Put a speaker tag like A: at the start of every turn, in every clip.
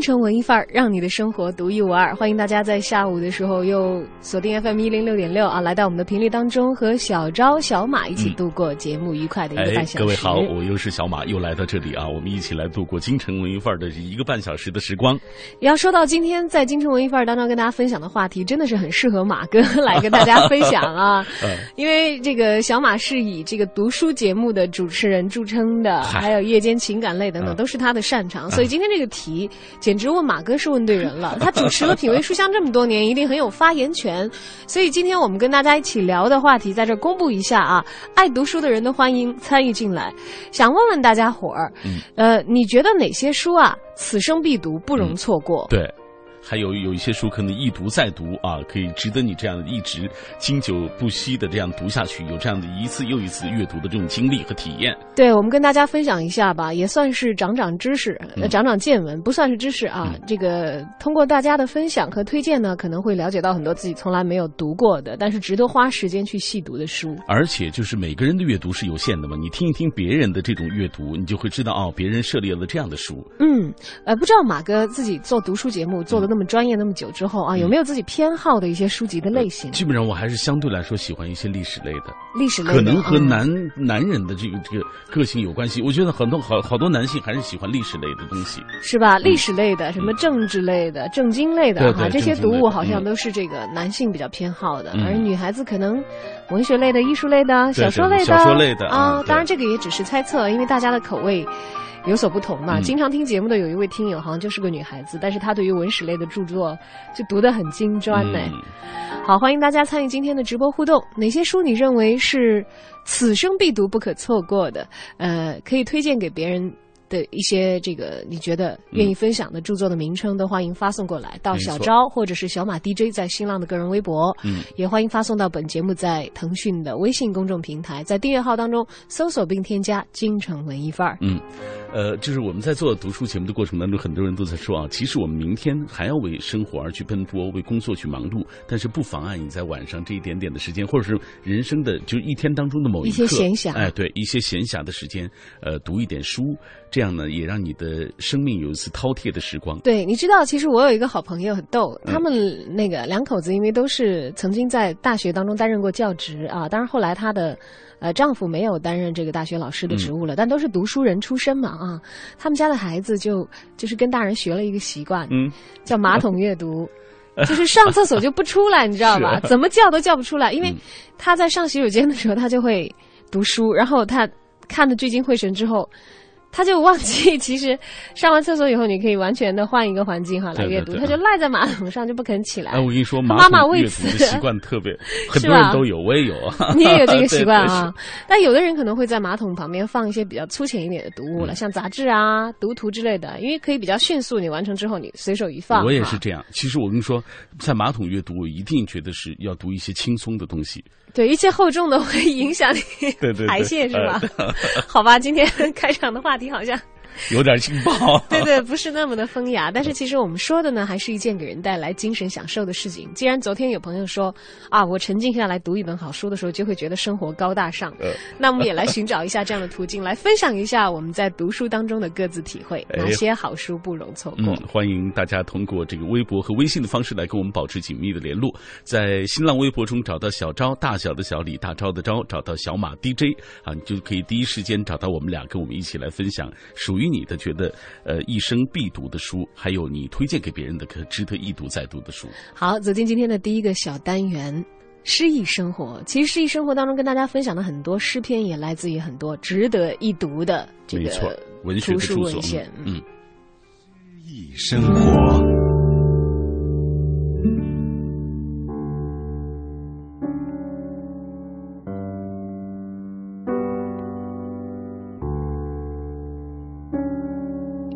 A: 京城文艺范儿，让你的生活独一无二。欢迎大家在下午的时候又锁定 FM 一零六点六啊，来到我们的频率当中，和小昭、小马一起度过节目愉快的一个半小时。
B: 各位好，我又是小马，又来到这里啊，我们一起来度过京城文艺范儿的一个半小时的时光。
A: 要说到今天在京城文艺范儿当中跟大家分享的话题，真的是很适合马哥来跟大家分享啊，因为这个小马是以这个读书节目的主持人著称的，还有夜间情感类等等，都是他的擅长，所以今天这个题。简直问马哥是问对人了，他主持了品味书香这么多年，一定很有发言权。所以今天我们跟大家一起聊的话题，在这公布一下啊，爱读书的人都欢迎参与进来。想问问大家伙儿，呃，你觉得哪些书啊，此生必读，不容错过？
B: 对。还有有一些书可能一读再读啊，可以值得你这样一直经久不息的这样读下去，有这样的一次又一次阅读的这种经历和体验。
A: 对，我们跟大家分享一下吧，也算是长长知识、长长见闻，不算是知识啊。这个通过大家的分享和推荐呢，可能会了解到很多自己从来没有读过的，但是值得花时间去细读的书。
B: 而且就是每个人的阅读是有限的嘛，你听一听别人的这种阅读，你就会知道哦，别人涉猎了这样的书。
A: 嗯，呃，不知道马哥自己做读书节目做的。那么专业那么久之后啊，有没有自己偏好的一些书籍的类型？
B: 基本上我还是相对来说喜欢一些历史类的。
A: 历史类
B: 可能和男男人的这个这个个性有关系。我觉得很多好好多男性还是喜欢历史类的东西，
A: 是吧？历史类的、什么政治类的、政经类的哈，这些读物好像都是这个男性比较偏好的，而女孩子可能文学类的、艺术类的、小说类的、
B: 小说类的
A: 啊。当然这个也只是猜测，因为大家的口味。有所不同嘛？经常听节目的有一位听友，好像就是个女孩子，但是她对于文史类的著作就读得很精专呢。好，欢迎大家参与今天的直播互动。哪些书你认为是此生必读、不可错过的？呃，可以推荐给别人。的一些这个你觉得愿意分享的著作的名称，都欢迎发送过来到小昭或者是小马 DJ 在新浪的个人微博，嗯，也欢迎发送到本节目在腾讯的微信公众平台，在订阅号当中搜索并添加“京城文艺范儿”。
B: 嗯，呃，就是我们在做读书节目的过程当中，很多人都在说啊，其实我们明天还要为生活而去奔波，为工作去忙碌，但是不妨碍你在晚上这一点点的时间，或者是人生的就一天当中的某
A: 一些闲暇，
B: 哎，对，一些闲暇的时间，呃，读一点书。这样呢，也让你的生命有一次饕餮的时光。
A: 对，你知道，其实我有一个好朋友很逗，他们那个两口子，因为都是曾经在大学当中担任过教职啊，当然后来他的，呃，丈夫没有担任这个大学老师的职务了，但都是读书人出身嘛啊。他们家的孩子就就是跟大人学了一个习惯，嗯，叫马桶阅读，就是上厕所就不出来，你知道吧？怎么叫都叫不出来，因为他在上洗手间的时候，他就会读书，然后他看的聚精会神之后。他就忘记，其实上完厕所以后，你可以完全的换一个环境哈来阅读。他就赖在马桶上，就不肯起来。
B: 哎，我跟你说，妈
A: 妈阅
B: 读的习惯特别，很多人都有，我也有啊。
A: 你也有这个习惯啊？但有的人可能会在马桶旁边放一些比较粗浅一点的读物了，像杂志啊、读图之类的，因为可以比较迅速，你完成之后你随手一放。
B: 我也是这样。其实我跟你说，在马桶阅读，我一定觉得是要读一些轻松的东西。
A: 对，一切厚重的会影响你排泄，是吧？好吧，今天开场的话题好像。
B: 有点劲爆，
A: 对对，不是那么的风雅。但是其实我们说的呢，还是一件给人带来精神享受的事情。既然昨天有朋友说啊，我沉静下来读一本好书的时候，就会觉得生活高大上，那我们也来寻找一下这样的途径，来分享一下我们在读书当中的各自体会，哪些好书不容错过。
B: 欢迎大家通过这个微博和微信的方式来跟我们保持紧密的联络。在新浪微博中找到小昭，大小的小李大昭的昭，找到小马 DJ 啊，你就可以第一时间找到我们俩，跟我们一起来分享属于。你的觉得，呃，一生必读的书，还有你推荐给别人的可值得一读再读的书。
A: 好，走进今天的第一个小单元——诗意生活。其实，诗意生活当中跟大家分享的很多诗篇，也来自于很多值得一读的这个
B: 图
A: 书文献。
B: 嗯，
C: 诗意生活。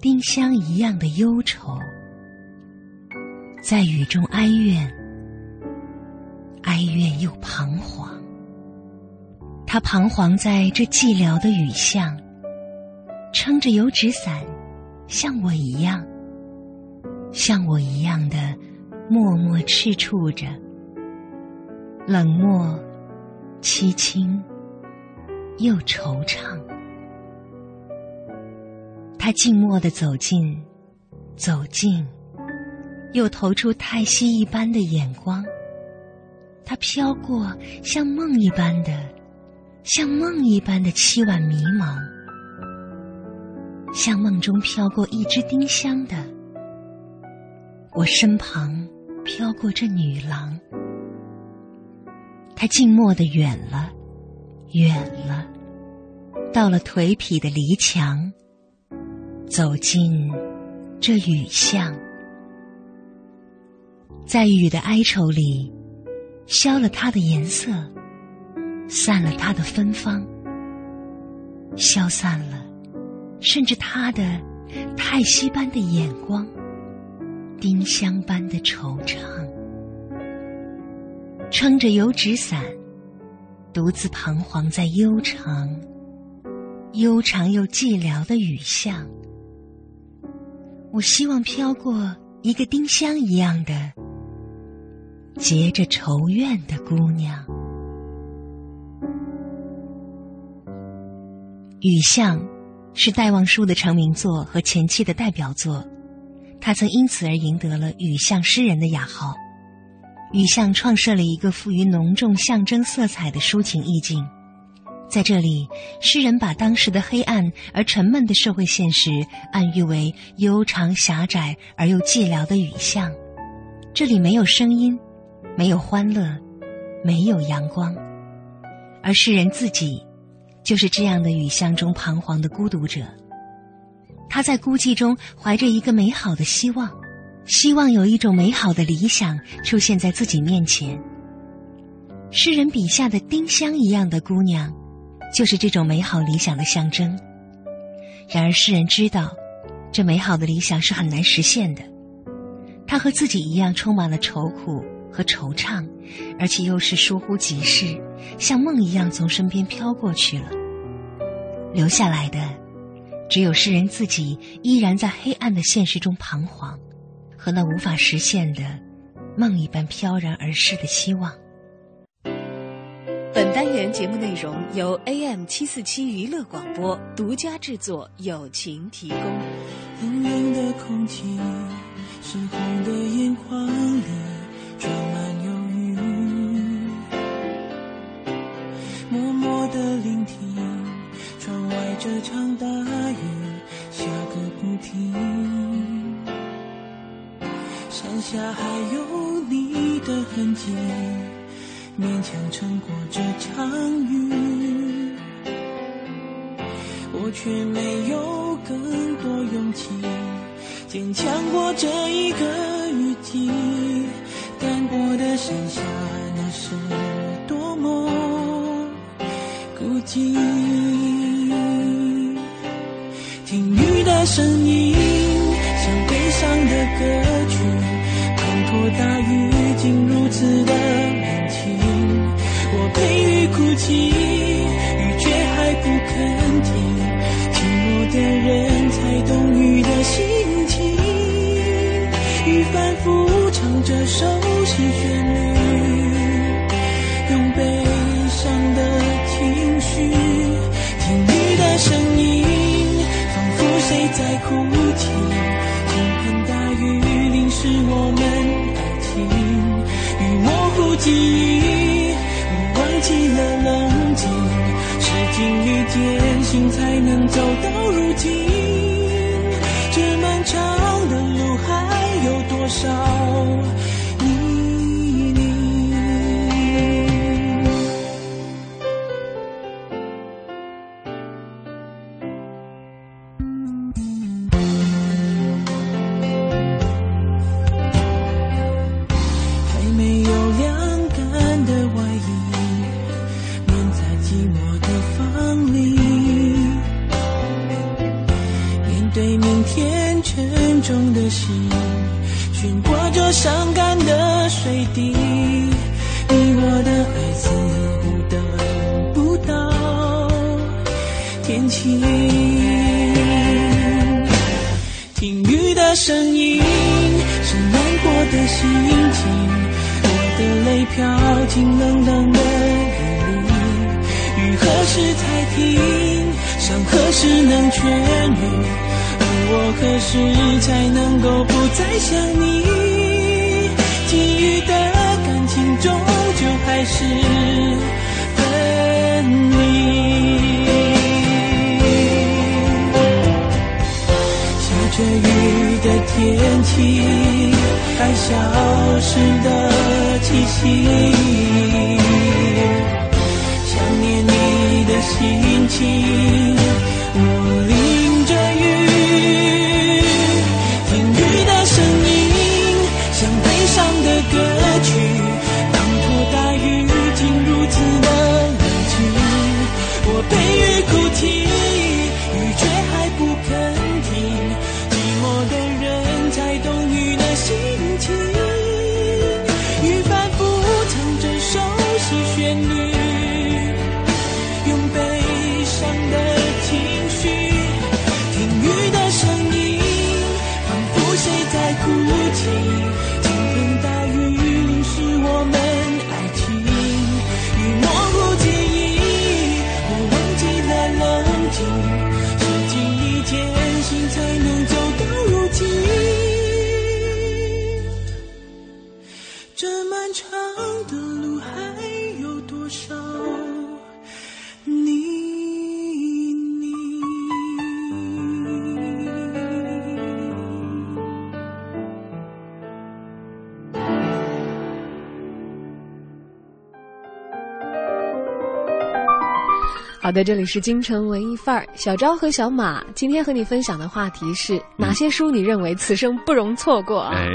D: 丁香一样的忧愁，在雨中哀怨，哀怨又彷徨。他彷徨在这寂寥的雨巷，撑着油纸伞，像我一样，像我一样的默默赤触着，冷漠、凄清又惆怅。他静默的走近，走近，又投出太息一般的眼光。他飘过，像梦一般的，像梦一般的凄婉迷茫，像梦中飘过一只丁香的。我身旁飘过这女郎，她静默的远了，远了，到了颓圮的篱墙。走进这雨巷，在雨的哀愁里，消了它的颜色，散了它的芬芳，消散了，甚至它的叹息般的眼光，丁香般的惆怅，撑着油纸伞，独自彷徨在悠长、悠长又寂寥的雨巷。我希望飘过一个丁香一样的、结着愁怨的姑娘。《雨巷》是戴望舒的成名作和前妻的代表作，他曾因此而赢得了“雨巷诗人”的雅号。《雨巷》创设了一个富于浓重象征色彩的抒情意境。在这里，诗人把当时的黑暗而沉闷的社会现实暗喻为悠长狭窄而又寂寥的雨巷。这里没有声音，没有欢乐，没有阳光，而诗人自己就是这样的雨巷中彷徨的孤独者。他在孤寂中怀着一个美好的希望，希望有一种美好的理想出现在自己面前。诗人笔下的丁香一样的姑娘。就是这种美好理想的象征。然而，诗人知道，这美好的理想是很难实现的。他和自己一样，充满了愁苦和惆怅，而且又是疏忽即逝，像梦一样从身边飘过去了。留下来的，只有诗人自己依然在黑暗的现实中彷徨，和那无法实现的梦一般飘然而逝的希望。
E: 本单元节目内容由 AM 七四七娱乐广播独家制作，友情提供。
F: 冷冷的空气，湿红的眼眶里装满忧郁。默默的聆听，窗外这场大雨下个不停。山下还有你的痕迹。勉强撑过这场雨，我却没有更多勇气坚强过这一个雨季。干过的盛夏，那是多么孤寂。听雨的声音，像悲伤的歌曲，滂沱大雨竟如此的。陪雨哭泣，雨却还不肯停。寂寞的人才懂雨的心情。雨反复唱着熟悉旋律，用悲伤的情绪听雨的声音，仿佛谁在哭泣。倾盆大雨淋湿我们爱情，雨模糊记忆。经历艰辛才能走到如今这漫长的路还有多少？
A: 这里是京城文艺范儿，小昭和小马今天和你分享的话题是哪些书你认为此生不容错过啊？
B: 哎，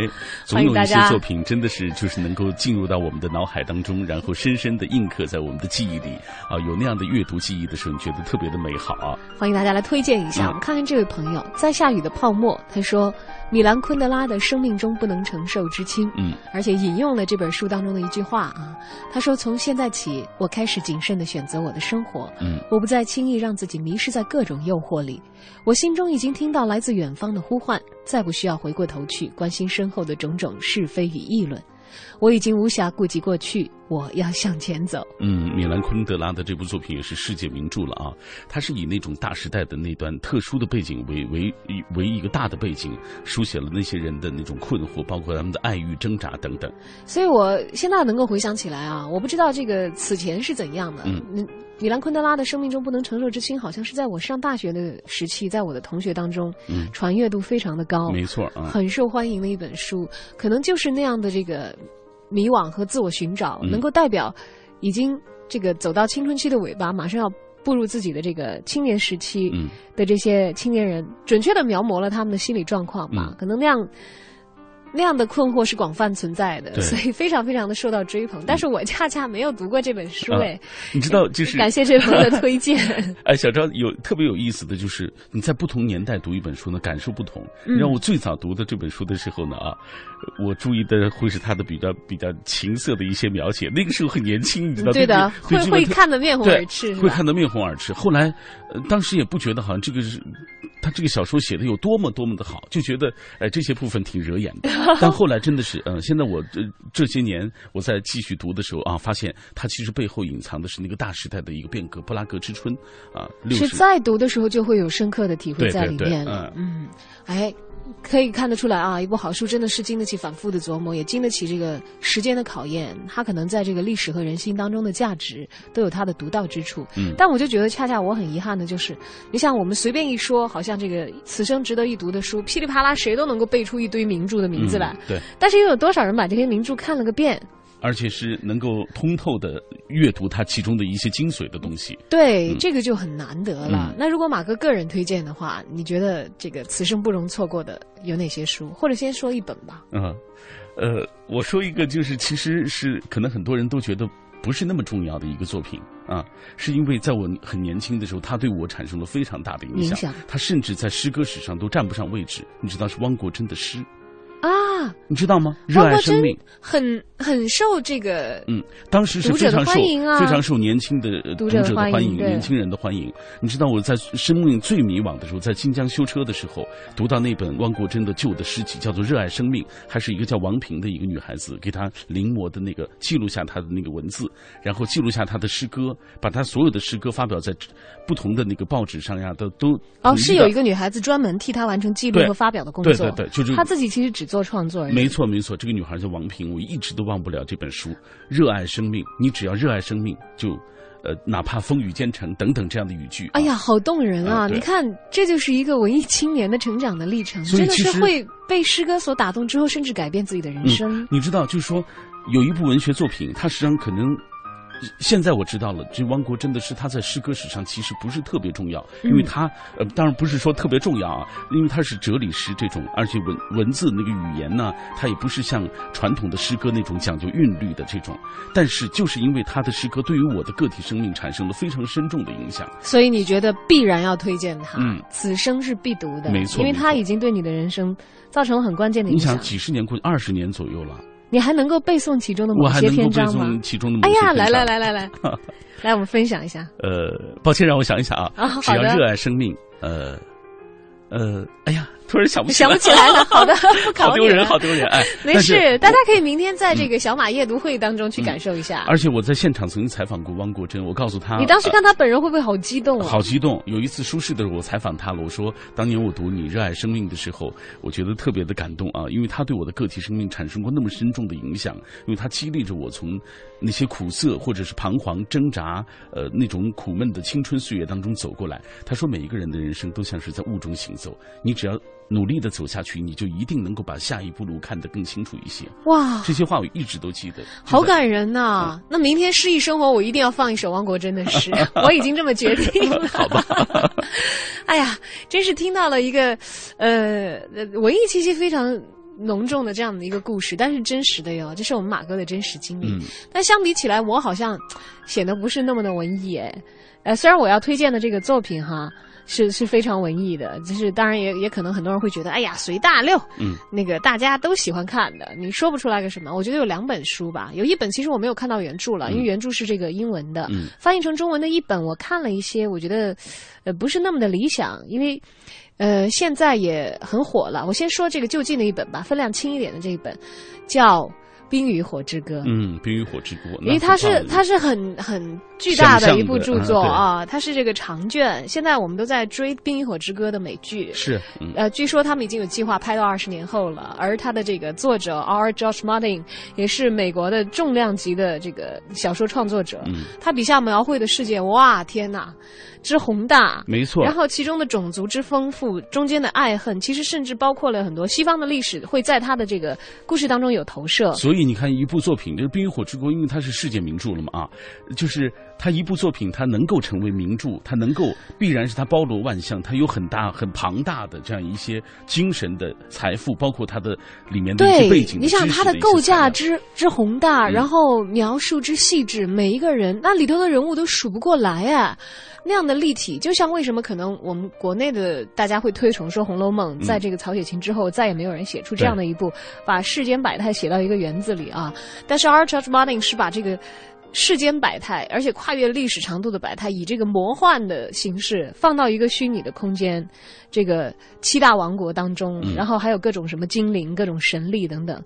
B: 总有一些作品真的是就是能够进入到我们的脑海当中，然后深深的印刻在我们的记忆里啊。有那样的阅读记忆的时候，你觉得特别的美好啊。
A: 欢迎大家来推荐一下。
B: 嗯
A: 我们看看这位朋友，在下雨的泡沫，他说米兰昆德拉的《生命中不能承受之轻》，
B: 嗯，
A: 而且引用了这本书当中的一句话啊，他说：“从现在起，我开始谨慎的选择我的生活，
B: 嗯，
A: 我不再轻易让自己迷失在各种诱惑里。我心中已经听到来自远方的呼唤，再不需要回过头去关心身后的种种是非与议论。我已经无暇顾及过去，我要向前走。”
B: 嗯，米兰昆德拉的这部作品也是世界名著了啊。它是以那种大时代的那段特殊的背景为为为一个大的背景，书写了那些人的那种困惑，包括他们的爱欲挣扎等等。
A: 所以我现在能够回想起来啊，我不知道这个此前是怎样的。
B: 嗯
A: 米兰昆德拉的《生命中不能承受之轻》，好像是在我上大学的时期，在我的同学当中，
B: 嗯
A: 传阅度非常的高，
B: 没错啊。
A: 很受欢迎的一本书。可能就是那样的这个迷惘和自我寻找，
B: 嗯
A: 能够代表已经这个走到青春期的尾巴，马上要步入自己的这个青年时期
B: 嗯
A: 的这些青年人，准确的描摹了他们的心理状况吧。
B: 嗯
A: 可能那样。那样的困惑是广泛存在的，
B: 对
A: 所以非常非常的受到追捧。但是我恰恰没有读过这本书，
B: 啊
A: 哎、
B: 你知道，就是
A: 感谢这位朋友的推荐。
B: 哎，小张有特别有意思的就是你在不同年代读一本书呢，感受不同。
A: 嗯
B: 让我最早读的这本书的时候呢啊，我注意的会是他的比较比较情色的一些描写。那个时候很年轻，你知道
A: 对的，会会看得面红耳赤，
B: 会看得面红耳赤。后来，呃，当时也不觉得好像这个是他这个小说写的有多么多么的好，就觉得哎这些部分挺惹眼的。但后来真的是，嗯、现在我这这些年我在继续读的时候啊，发现它其实背后隐藏的是那个大时代的一个变革，布拉格之春啊，
A: 是在读的时候就会有深刻的体会在里面了。
B: 嗯
A: 嗯，哎，可以看得出来啊，一部好书真的是经得起反复的琢磨，也经得起这个时间的考验。它可能在这个历史和人心当中的价值都有它的独到之处。
B: 嗯
A: 但我就觉得，恰恰我很遗憾的就是，你像我们随便一说，好像这个此生值得一读的书，噼里啪啦谁都能够背出一堆名著的名字来。
B: 嗯对，
A: 但是又有多少人把这些名著看了个遍？
B: 而且是能够通透的阅读它其中的一些精髓的东西。
A: 对，
B: 嗯
A: 这个就很难得了。
B: 嗯
A: 那如果马哥个人推荐的话，你觉得这个此生不容错过的有哪些书？或者先说一本吧。
B: 嗯，呃，我说一个，就是其实是可能很多人都觉得不是那么重要的一个作品啊，是因为在我很年轻的时候，他对我产生了非常大的影响。
A: 影响
B: 它甚至在诗歌史上都占不上位置。你知道是汪国真的诗，
A: 啊，
B: 你知道吗？热爱生命。
A: 很很受这个
B: 嗯，当时是非常受
A: 欢迎啊
B: 非常受年轻的呃
A: 读者的
B: 欢迎，年轻人的欢迎。你知道我在生命最迷惘的时候，在新疆修车的时候，读到那本汪国真的旧的诗集，叫做《热爱生命》，还是一个叫王平的一个女孩子给她临摹的那个记录下她的那个文字，然后记录下她的诗歌，把她所有的诗歌发表在不同的那个报纸上呀，都都
A: 哦，是有一个女孩子专门替他完成记录和发表的工作。
B: 对对对，就是
A: 她自己其实只做创作。
B: 没错没错，这个女孩叫王平，我一直都忘不了这本书《热爱生命》。你只要热爱生命，就呃，哪怕风雨兼程等等这样的语句。
A: 哎呀，好动人啊！你看，这就是一个文艺青年的成长的历程，真的是会被诗歌所打动之后，甚至改变自己的人生。
B: 你知道，就是说，有一部文学作品，它实际上可能。现在我知道了，这汪国真的是他在诗歌史上其实不是特别重要，因为他呃，当然不是说特别重要啊，因为他是哲理诗这种，而且文文字那个语言呢，它也不是像传统的诗歌那种讲究韵律的这种，但是就是因为他的诗歌对于我的个体生命产生了非常深重的影响，
A: 所以你觉得必然要推荐他，
B: 嗯。
A: 此生是必读的，
B: 没错
A: 因为他已经对你的人生造成了很关键的影响。
B: 你想。几十年过去，二十年左右了，
A: 你还能够背诵其中的某
B: 我还
A: 些
B: 能够背诵
A: 篇章吗？
B: 其中的某
A: 哎呀，
B: 些篇章。
A: 来来来来来，来 我们分享一下。
B: 呃，抱歉，让我想一想啊。
A: 啊好的
B: 只要热爱生命，呃，呃，哎呀，突然想不起来，
A: 想不起来了，好的，不考
B: 好丢人，好丢人，哎，
A: 没事，大家可以明天在这个小马夜读会当中去感受一下。
B: 而且我在现场曾经采访过汪国真，我告诉他，
A: 你当时看他本人会不会好激动
B: 呃
A: 啊？
B: 好激动。有一次舒适的时候，我采访他了，我说当年我读你热爱生命的时候，我觉得特别的感动啊，因为他对我的个体生命产生过那么深重的影响，因为他激励着我从那些苦涩或者是彷徨挣扎，呃，那种苦闷的青春岁月当中走过来。他说每一个人的人生都像是在雾中行走，你只要努力的走下去，你就一定能够把下一步路看得更清楚一些。
A: 哇，
B: 这些话我一直都记得。
A: 好感人呐、那明天诗意生活，我一定要放一首汪国真的诗，我已经这么决定了。
B: 好吧。
A: 哎呀，真是听到了一个，呃，呃文艺气息非常浓重的这样的一个故事，但是真实的哟，这是我们马哥的真实经历。
B: 嗯
A: 但相比起来，我好像显得不是那么的文艺哎。呃，虽然我要推荐的这个作品哈。是是非常文艺的，就是当然也也可能很多人会觉得，哎呀随大溜，
B: 嗯，
A: 那个大家都喜欢看的，你说不出来个什么。我觉得有两本书吧，有一本其实我没有看到原著了，因为原著是这个英文的，
B: 嗯。
A: 翻译成中文的一本我看了一些，我觉得呃不是那么的理想，因为呃现在也很火了。我先说这个就近的一本吧，分量轻一点的这一本，叫《冰与火之歌》。
B: 嗯，《冰与火之歌》，
A: 因为它是它是很很巨大的一部著作啊，它是这个长卷。现在我们都在追《冰与火之歌》的美剧，
B: 是，嗯
A: 呃，据说他们已经有计划拍到二十年后了。而它的这个作者 R. George Martin 也是美国的重量级的这个小说创作者，
B: 嗯，
A: 他笔下描绘的世界，哇，天哪，之宏大。
B: 没错。
A: 然后其中的种族之丰富，中间的爱恨，其实甚至包括了很多西方的历史，会在他的这个故事当中有投射。
B: 所以你看，一部作品，就是《冰与火之歌》，因为它是世界名著了嘛啊，就是它一部作品，他能够成为名著，他能够必然是他包罗万象，他有很大很庞大的这样一些精神的财富，包括他的里面的一些背
A: 对
B: 景，
A: 你想他的构架之之宏大，
B: 嗯
A: 然后描述之细致，每一个人那里头的人物都数不过来啊，那样的立体，就像为什么可能我们国内的大家会推崇说《红楼梦》在这个曹雪芹之后，再也没有人写出这样的一部把世间百态写到一个园子里啊。但是 R. George Martin 是把这个世间百态，而且跨越历史长度的百态，以这个魔幻的形式放到一个虚拟的空间，这个七大王国当中，然后还有各种什么精灵、各种神力等等，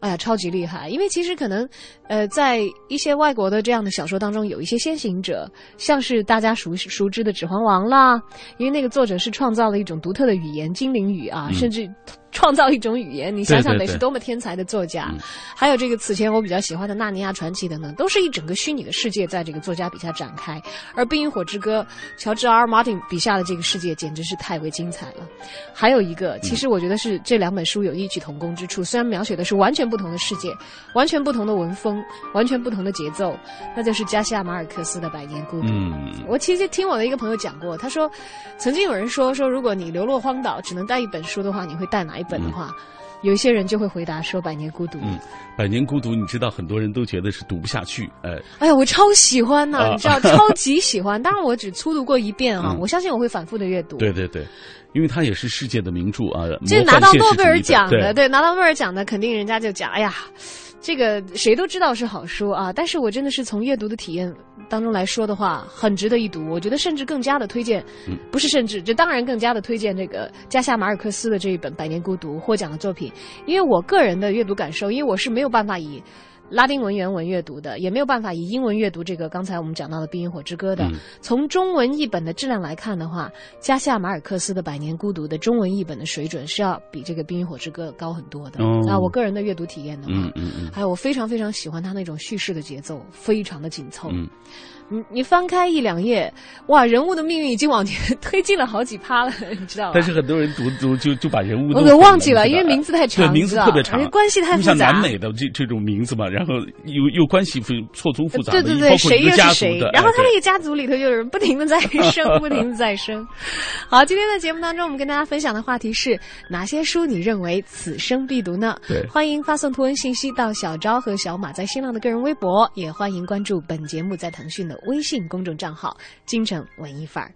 A: 哎呀，超级厉害！因为其实可能，呃，在一些外国的这样的小说当中，有一些先行者，像是大家熟熟知的《指环王》啦，因为那个作者是创造了一种独特的语言——精灵语啊，甚至。创造一种语言，你想想得是多么天才的作家。还有这个此前我比较喜欢的《纳尼亚传奇》等等，都是一整个虚拟的世界在这个作家笔下展开。而《冰与火之歌》，乔治 R. Martin 笔下的这个世界简直是太为精彩了。还有一个，其实我觉得是这两本书有异曲同工之处，虽然描写的是完全不同的世界，完全不同的文风，完全不同的节奏，那就是加西亚马尔克斯的《百年孤独》。我其实听我的一个朋友讲过，他说，曾经有人说说，如果你流落荒岛，只能带一本书的话，你会带哪？一本的话，有一些人就会回答说《百年孤独》。
B: 嗯，《百年孤独》，你知道很多人都觉得是读不下去，哎，
A: 哎呀，我超喜欢呐，你知道，超 级喜欢。当然，我只粗读过一遍啊，我相信我会反复的阅读。
B: 对对对，因为它也是世界的名著啊，
A: 这拿到诺贝尔
B: 奖
A: 的，对，拿到诺贝尔奖的，肯定人家就讲，哎呀。这个谁都知道是好书啊，但是我真的是从阅读的体验当中来说的话，很值得一读。我觉得甚至更加的推荐，不是甚至，这当然更加的推荐这个加夏马尔克斯的这一本《百年孤独》获奖的作品，因为我个人的阅读感受，因为我是没有办法以。拉丁文原文阅读的，也没有办法以英文阅读这个刚才我们讲到的《冰与火之歌》的。从中文译本的质量来看的话，加西亚马尔克斯的《百年孤独》的中文译本的水准是要比这个《冰与火之歌》高很多的。啊，我个人的阅读体验的话，
B: 嗯嗯嗯，
A: 还有我非常非常喜欢他那种叙事的节奏，非常的紧凑。你你翻开一两页，哇，人物的命运已经往前 推进了好几趴了，你知道吗？
B: 但是很多人读读就就把人物
A: 我给忘记了，因为名字太长，
B: 名字特别长，
A: 关系太复杂。
B: 像南美的这这种名字嘛，然后又又关系错综复杂，
A: 对对对，谁又
B: 是
A: 谁？然后他那个家族里头有人不停的在 生，不停的在生。好，今天的节目当中，我们跟大家分享的话题是哪些书你认为此生必读呢？
B: 对，
A: 欢迎发送图文信息到小昭和小马在新浪的个人微博，也欢迎关注本节目在腾讯的微信公众。账号京城文艺范儿。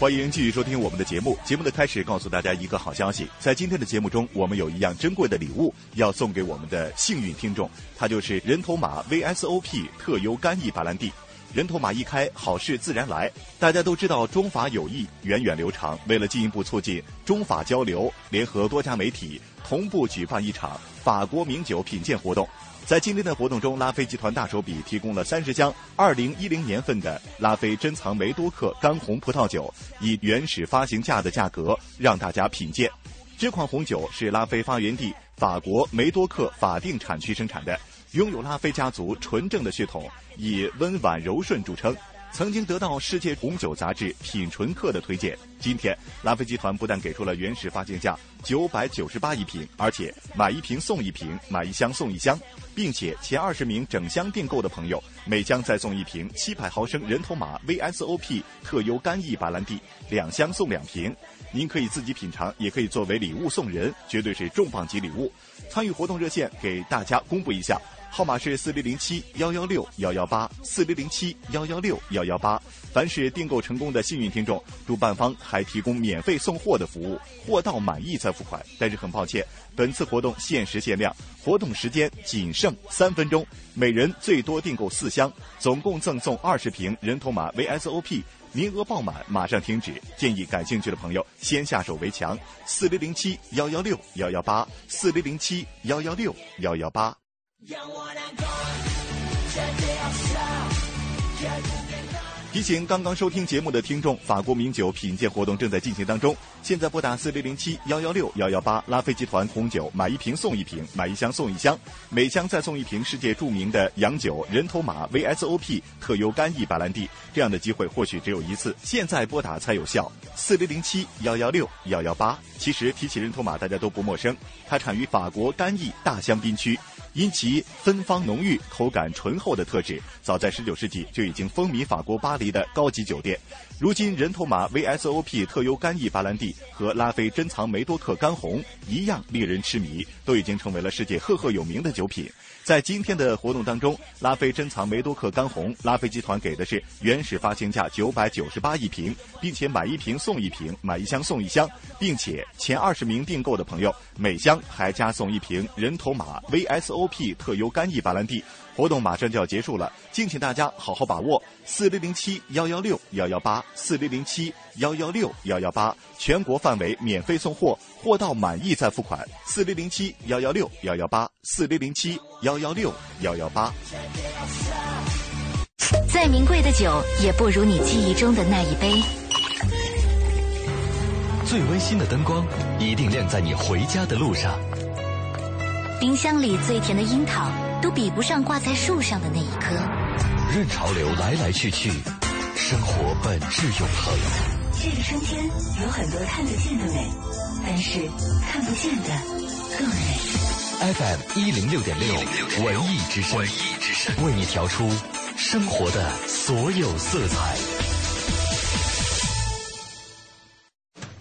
G: 欢迎继续收听我们的节目。节目的开始，告诉大家一个好消息，在今天的节目中，我们有一样珍贵的礼物要送给我们的幸运听众，它就是人头马 VSOP 特优干邑白兰地。人头马一开，好事自然来。大家都知道中法友谊源远流长，为了进一步促进中法交流，联合多家媒体同步举办一场法国名酒品鉴活动。在今天的活动中，拉菲集团大手笔提供了三十箱二零一零年份的拉菲珍藏梅多克干红葡萄酒，以原始发行价的价格让大家品鉴。这款红酒是拉菲发源地法国梅多克法定产区生产的，拥有拉菲家族纯正的血统，以温婉柔顺著称。曾经得到世界红酒杂志品醇客的推荐。今天，拉菲集团不但给出了原始发行价九百九十八一瓶，而且买一瓶送一瓶，买一箱送一箱，并且前二十名整箱订购的朋友，每箱再送一瓶七百毫升人头马 VSOP 特优干邑白兰地，两箱送两瓶。您可以自己品尝，也可以作为礼物送人，绝对是重磅级礼物。参与活动热线给大家公布一下。号码是四零零七幺幺六幺幺八四零零七幺幺六幺幺八。凡是订购成功的幸运听众，主办方还提供免费送货的服务，货到满意再付款。但是很抱歉，本次活动限时限量，活动时间仅剩三分钟，每人最多订购四箱，总共赠送二十瓶人头马 VSOP，名额爆满马上停止。建议感兴趣的朋友先下手为强。四零零七幺幺六幺幺八四零零七幺幺六幺幺八。提醒刚刚收听节目的听众，法国名酒品鉴活动正在进行当中。现在拨打四零零七幺幺六幺幺八，拉菲集团红酒买一瓶送一瓶，买一箱送一箱，每箱再送一瓶世界著名的洋酒人头马 VSOP 特优干邑白兰地。这样的机会或许只有一次，现在拨打才有效。四零零七幺幺六幺幺八。其实提起人头马，大家都不陌生，它产于法国干邑大香槟区。因其芬芳浓郁、口感醇厚的特质，早在19世纪就已经风靡法国巴黎的高级酒店。如今，人头马 VSOP 特优干邑巴兰地和拉菲珍藏梅多克干红一样令人痴迷，都已经成为了世界赫赫有名的酒品。在今天的活动当中，拉菲珍藏梅多克干红，拉菲集团给的是原始发行价九百九十八一瓶，并且买一瓶送一瓶，买一箱送一箱，并且前二十名订购的朋友每箱还加送一瓶人头马 VSOP 特优干邑巴兰地。活动马上就要结束了，敬请大家好好把握。四零零七幺幺六幺幺八，四零零七幺幺六幺幺八，全国范围免费送货，货到满意再付款。四零零七幺幺六幺幺八，四零零七幺幺六幺幺八。
E: 再名贵的酒，也不如你记忆中的那一杯。
C: 最温馨的灯光，一定亮在你回家的路上。
E: 冰箱里最甜的樱桃，都比不上挂在树上的那一颗。
C: 任潮流来来去去，生活本质永恒。
E: 这个春天有很多看得见的美，但是看不见的更美。
C: FM 一零六点六文艺之声，为你调出生活的所有色彩。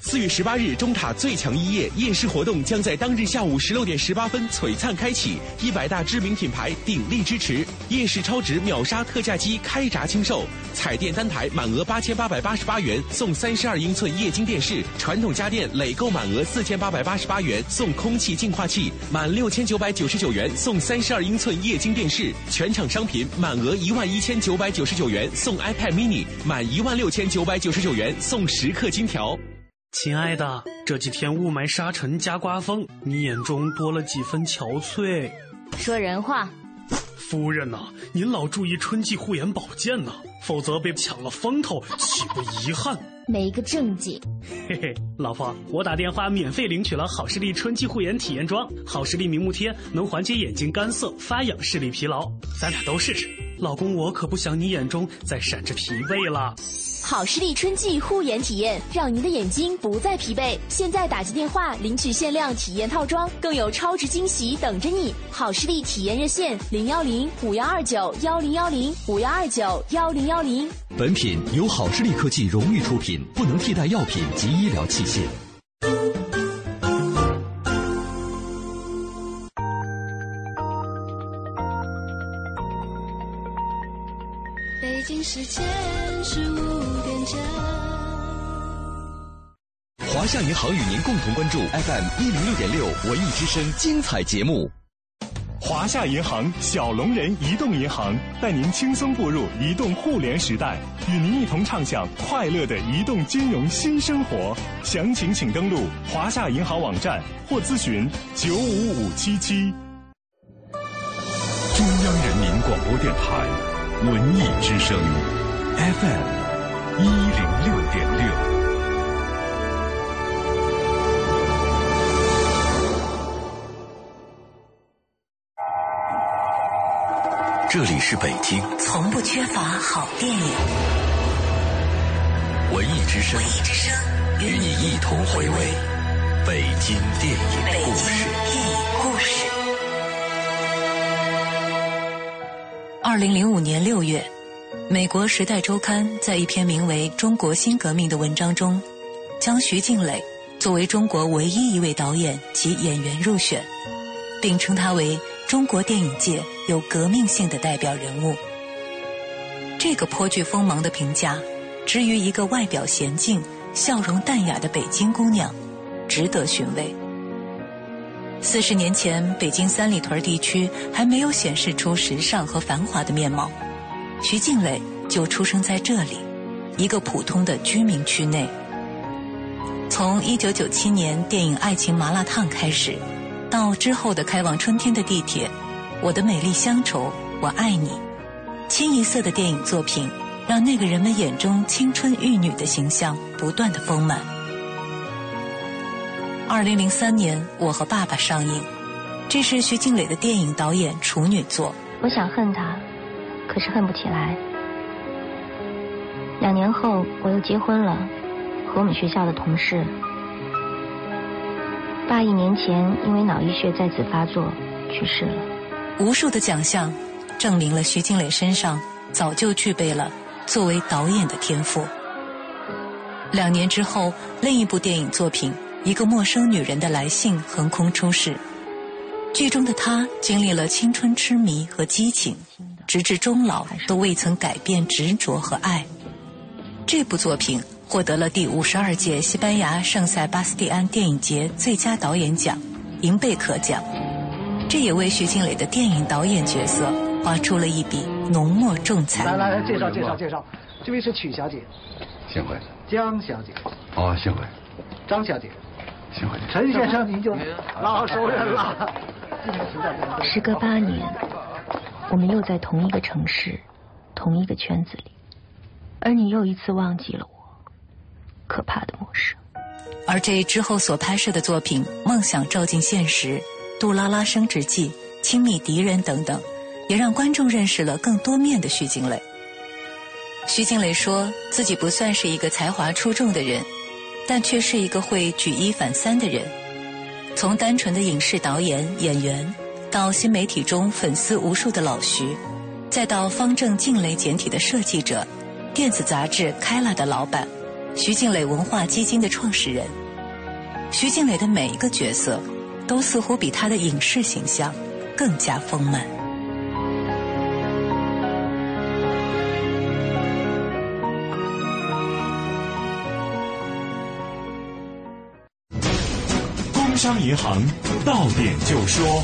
H: 四月十八日，中塔最强一夜夜市活动将在当日下午十六点十八分璀璨开启，一百大知名品牌鼎力支持，夜市超值秒杀特价机开闸清售，彩电单台满额八千八百八十八元送三十二英寸液晶电视，传统家电累购满额四千八百八十八元送空气净化器，满六千九百九十九元送三十二英寸液晶电视，全场商品满额一万一千九百九十九元送 iPad mini，满一万六千九百九十九元送十克金条。
I: 亲爱的，这几天雾霾沙尘加刮风，你眼中多了几分憔悴。
E: 说人话。
I: 夫人呐、您老注意春季护眼保健呐、否则被抢了风头，岂不遗憾？
J: 没个正经。
I: 嘿嘿，老婆，我打电话免费领取了好视力春季护眼体验装，好视力明目贴能缓解眼睛干涩、发痒、视力疲劳，咱俩都试试。老公，我可不想你眼中再闪着疲惫了。
J: 好视力春季护眼体验，让您的眼睛不再疲惫。现在打进电话领取限量体验套装，更有超值惊喜等着你。好视力体验热线：零幺零五幺二九幺零幺零五幺二九幺零幺零。
C: 本品由好视力科技荣誉出品，不能替代药品及医疗器械。
K: 北京时间十五点整。
C: 华夏银行与您共同关注 FM 一零六点六文艺之声精彩节目。
L: 华夏银行小龙人移动银行带您轻松步入移动互联时代，与您一同畅享快乐的移动金融新生活。详情请登录华夏银行网站或咨询九五五七七。
M: 中央人民广播电台文艺之声 FM 一零六点六。
C: 这里是北京，
E: 从不缺乏好电影。
C: 文艺之声，
E: 文艺之声
C: 与你一同回味北京电影故事。
E: 电影故事。二零零五年六月，美国《时代周刊》在一篇名为《中国新革命》的文章中，将徐静蕾作为中国唯一一位导演及演员入选，并称他为中国电影界有革命性的代表人物。这个颇具锋芒的评价，之于一个外表娴静、笑容淡雅的北京姑娘，值得寻味。四十年前，北京三里屯地区还没有显示出时尚和繁华的面貌，徐静蕾就出生在这里，一个普通的居民区内。从一九九七年电影《爱情麻辣烫》开始，到之后的开往春天的地铁、我的美丽乡愁、我爱你，清一色的电影作品，让那个人们眼中青春玉女的形象不断的丰满。二零零三年，《我和爸爸》上映，这是徐静蕾的电影导演处女作。
N: 我想恨他，可是恨不起来。两年后，我又结婚了，和我们学校的同事。爸一年前因为脑溢血再次发作去世了。
E: 无数的奖项证明了徐静蕾身上早就具备了作为导演的天赋。两年之后，另一部电影作品《一个陌生女人的来信》横空出世。剧中的她经历了青春痴迷和激情，直至终老都未曾改变执着和爱。这部作品获得了第五十二届西班牙圣塞巴斯蒂安电影节最佳导演奖银贝壳奖，这也为徐静蕾的电影导演角色画出了一笔浓墨重彩。
O: 来来来，介绍介绍介绍，这位是曲小姐，
P: 幸会。
O: 江小姐，
P: 哦，幸会。
O: 张小姐，
P: 幸会。
O: 陈先生，您就 老熟人了。
N: 时隔八年，我们又在同一个城市，同一个圈子里，而你又一次忘记了我，可怕的陌生。
E: 而这之后所拍摄的作品《梦想照进现实》《杜拉拉升职记》《亲密敌人》等等，也让观众认识了更多面的徐静蕾。徐静蕾说自己不算是一个才华出众的人，但却是一个会举一反三的人。从单纯的影视导演、演员，到新媒体中粉丝无数的老徐，再到方正静蕾简体的设计者，电子杂志开了的老板，徐静蕾文化基金的创始人。徐静蕾的每一个角色，都似乎比她的影视形象更加丰满。
L: 工商银行到点就说，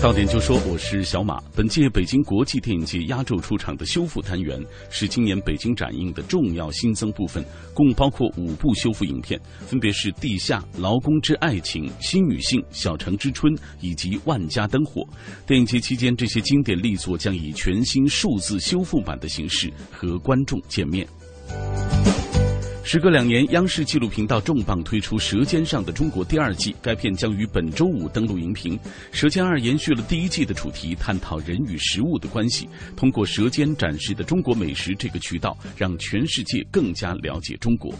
B: 到点就说，我是小马。本届北京国际电影节压轴出场的修复单元是今年北京展映的重要新增部分，共包括五部修复影片，分别是《地下》《劳工之爱情》《新女性》《小城之春》以及《万家灯火》。电影节期间，这些经典力作将以全新数字修复版的形式和观众见面。时隔两年，央视纪录频道重磅推出《舌尖上的中国》第二季，该片将于本周五登陆荧屏。《舌尖二》延续了第一季的主题，探讨人与食物的关系，通过舌尖展示的中国美食这个渠道，让全世界更加了解中国。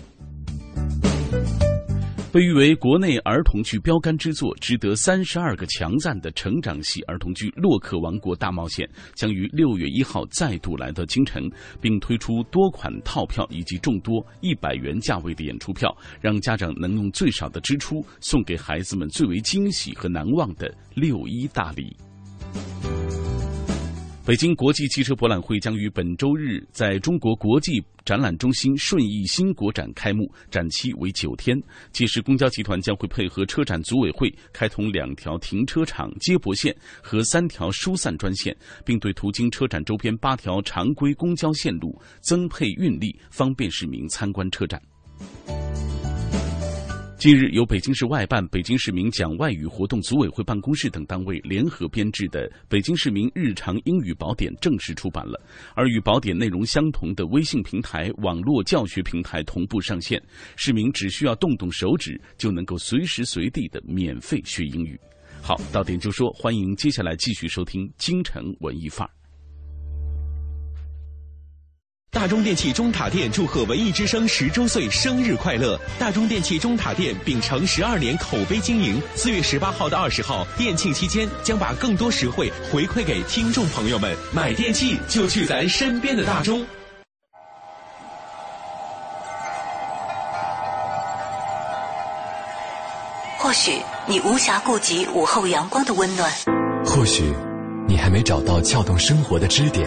B: 被誉为国内儿童剧标杆之作，值得三十二个强赞的成长系儿童剧《洛克王国大冒险》将于六月一号再度来到京城，并推出多款套票以及众多一百元价位的演出票，让家长能用最少的支出送给孩子们最为惊喜和难忘的六一大礼。北京国际汽车博览会将于本周日在中国国际展览中心顺义新国展开幕，展期为九天。届时，公交集团将会配合车展组委会开通两条停车场接驳线和三条疏散专线，并对途经车展周边八条常规公交线路增配运力，方便市民参观车展。近日，由北京市外办、北京市民讲外语活动组委会办公室等单位联合编制的《北京市民日常英语宝典》正式出版了。而与宝典内容相同的微信平台、网络教学平台同步上线，市民只需要动动手指，就能够随时随地的免费学英语。好，到点就说，欢迎接下来继续收听《京城文艺范儿》。
H: 大中电器中塔店祝贺文艺之声十周岁生日快乐！大中电器中塔店秉承十二年口碑经营，四月十八号到二十号店庆期间，将把更多实惠回馈给听众朋友们。买电器就去咱身边的大中。
E: 或许你无暇顾及午后阳光的温暖，
C: 或许你还没找到撬动生活的支点。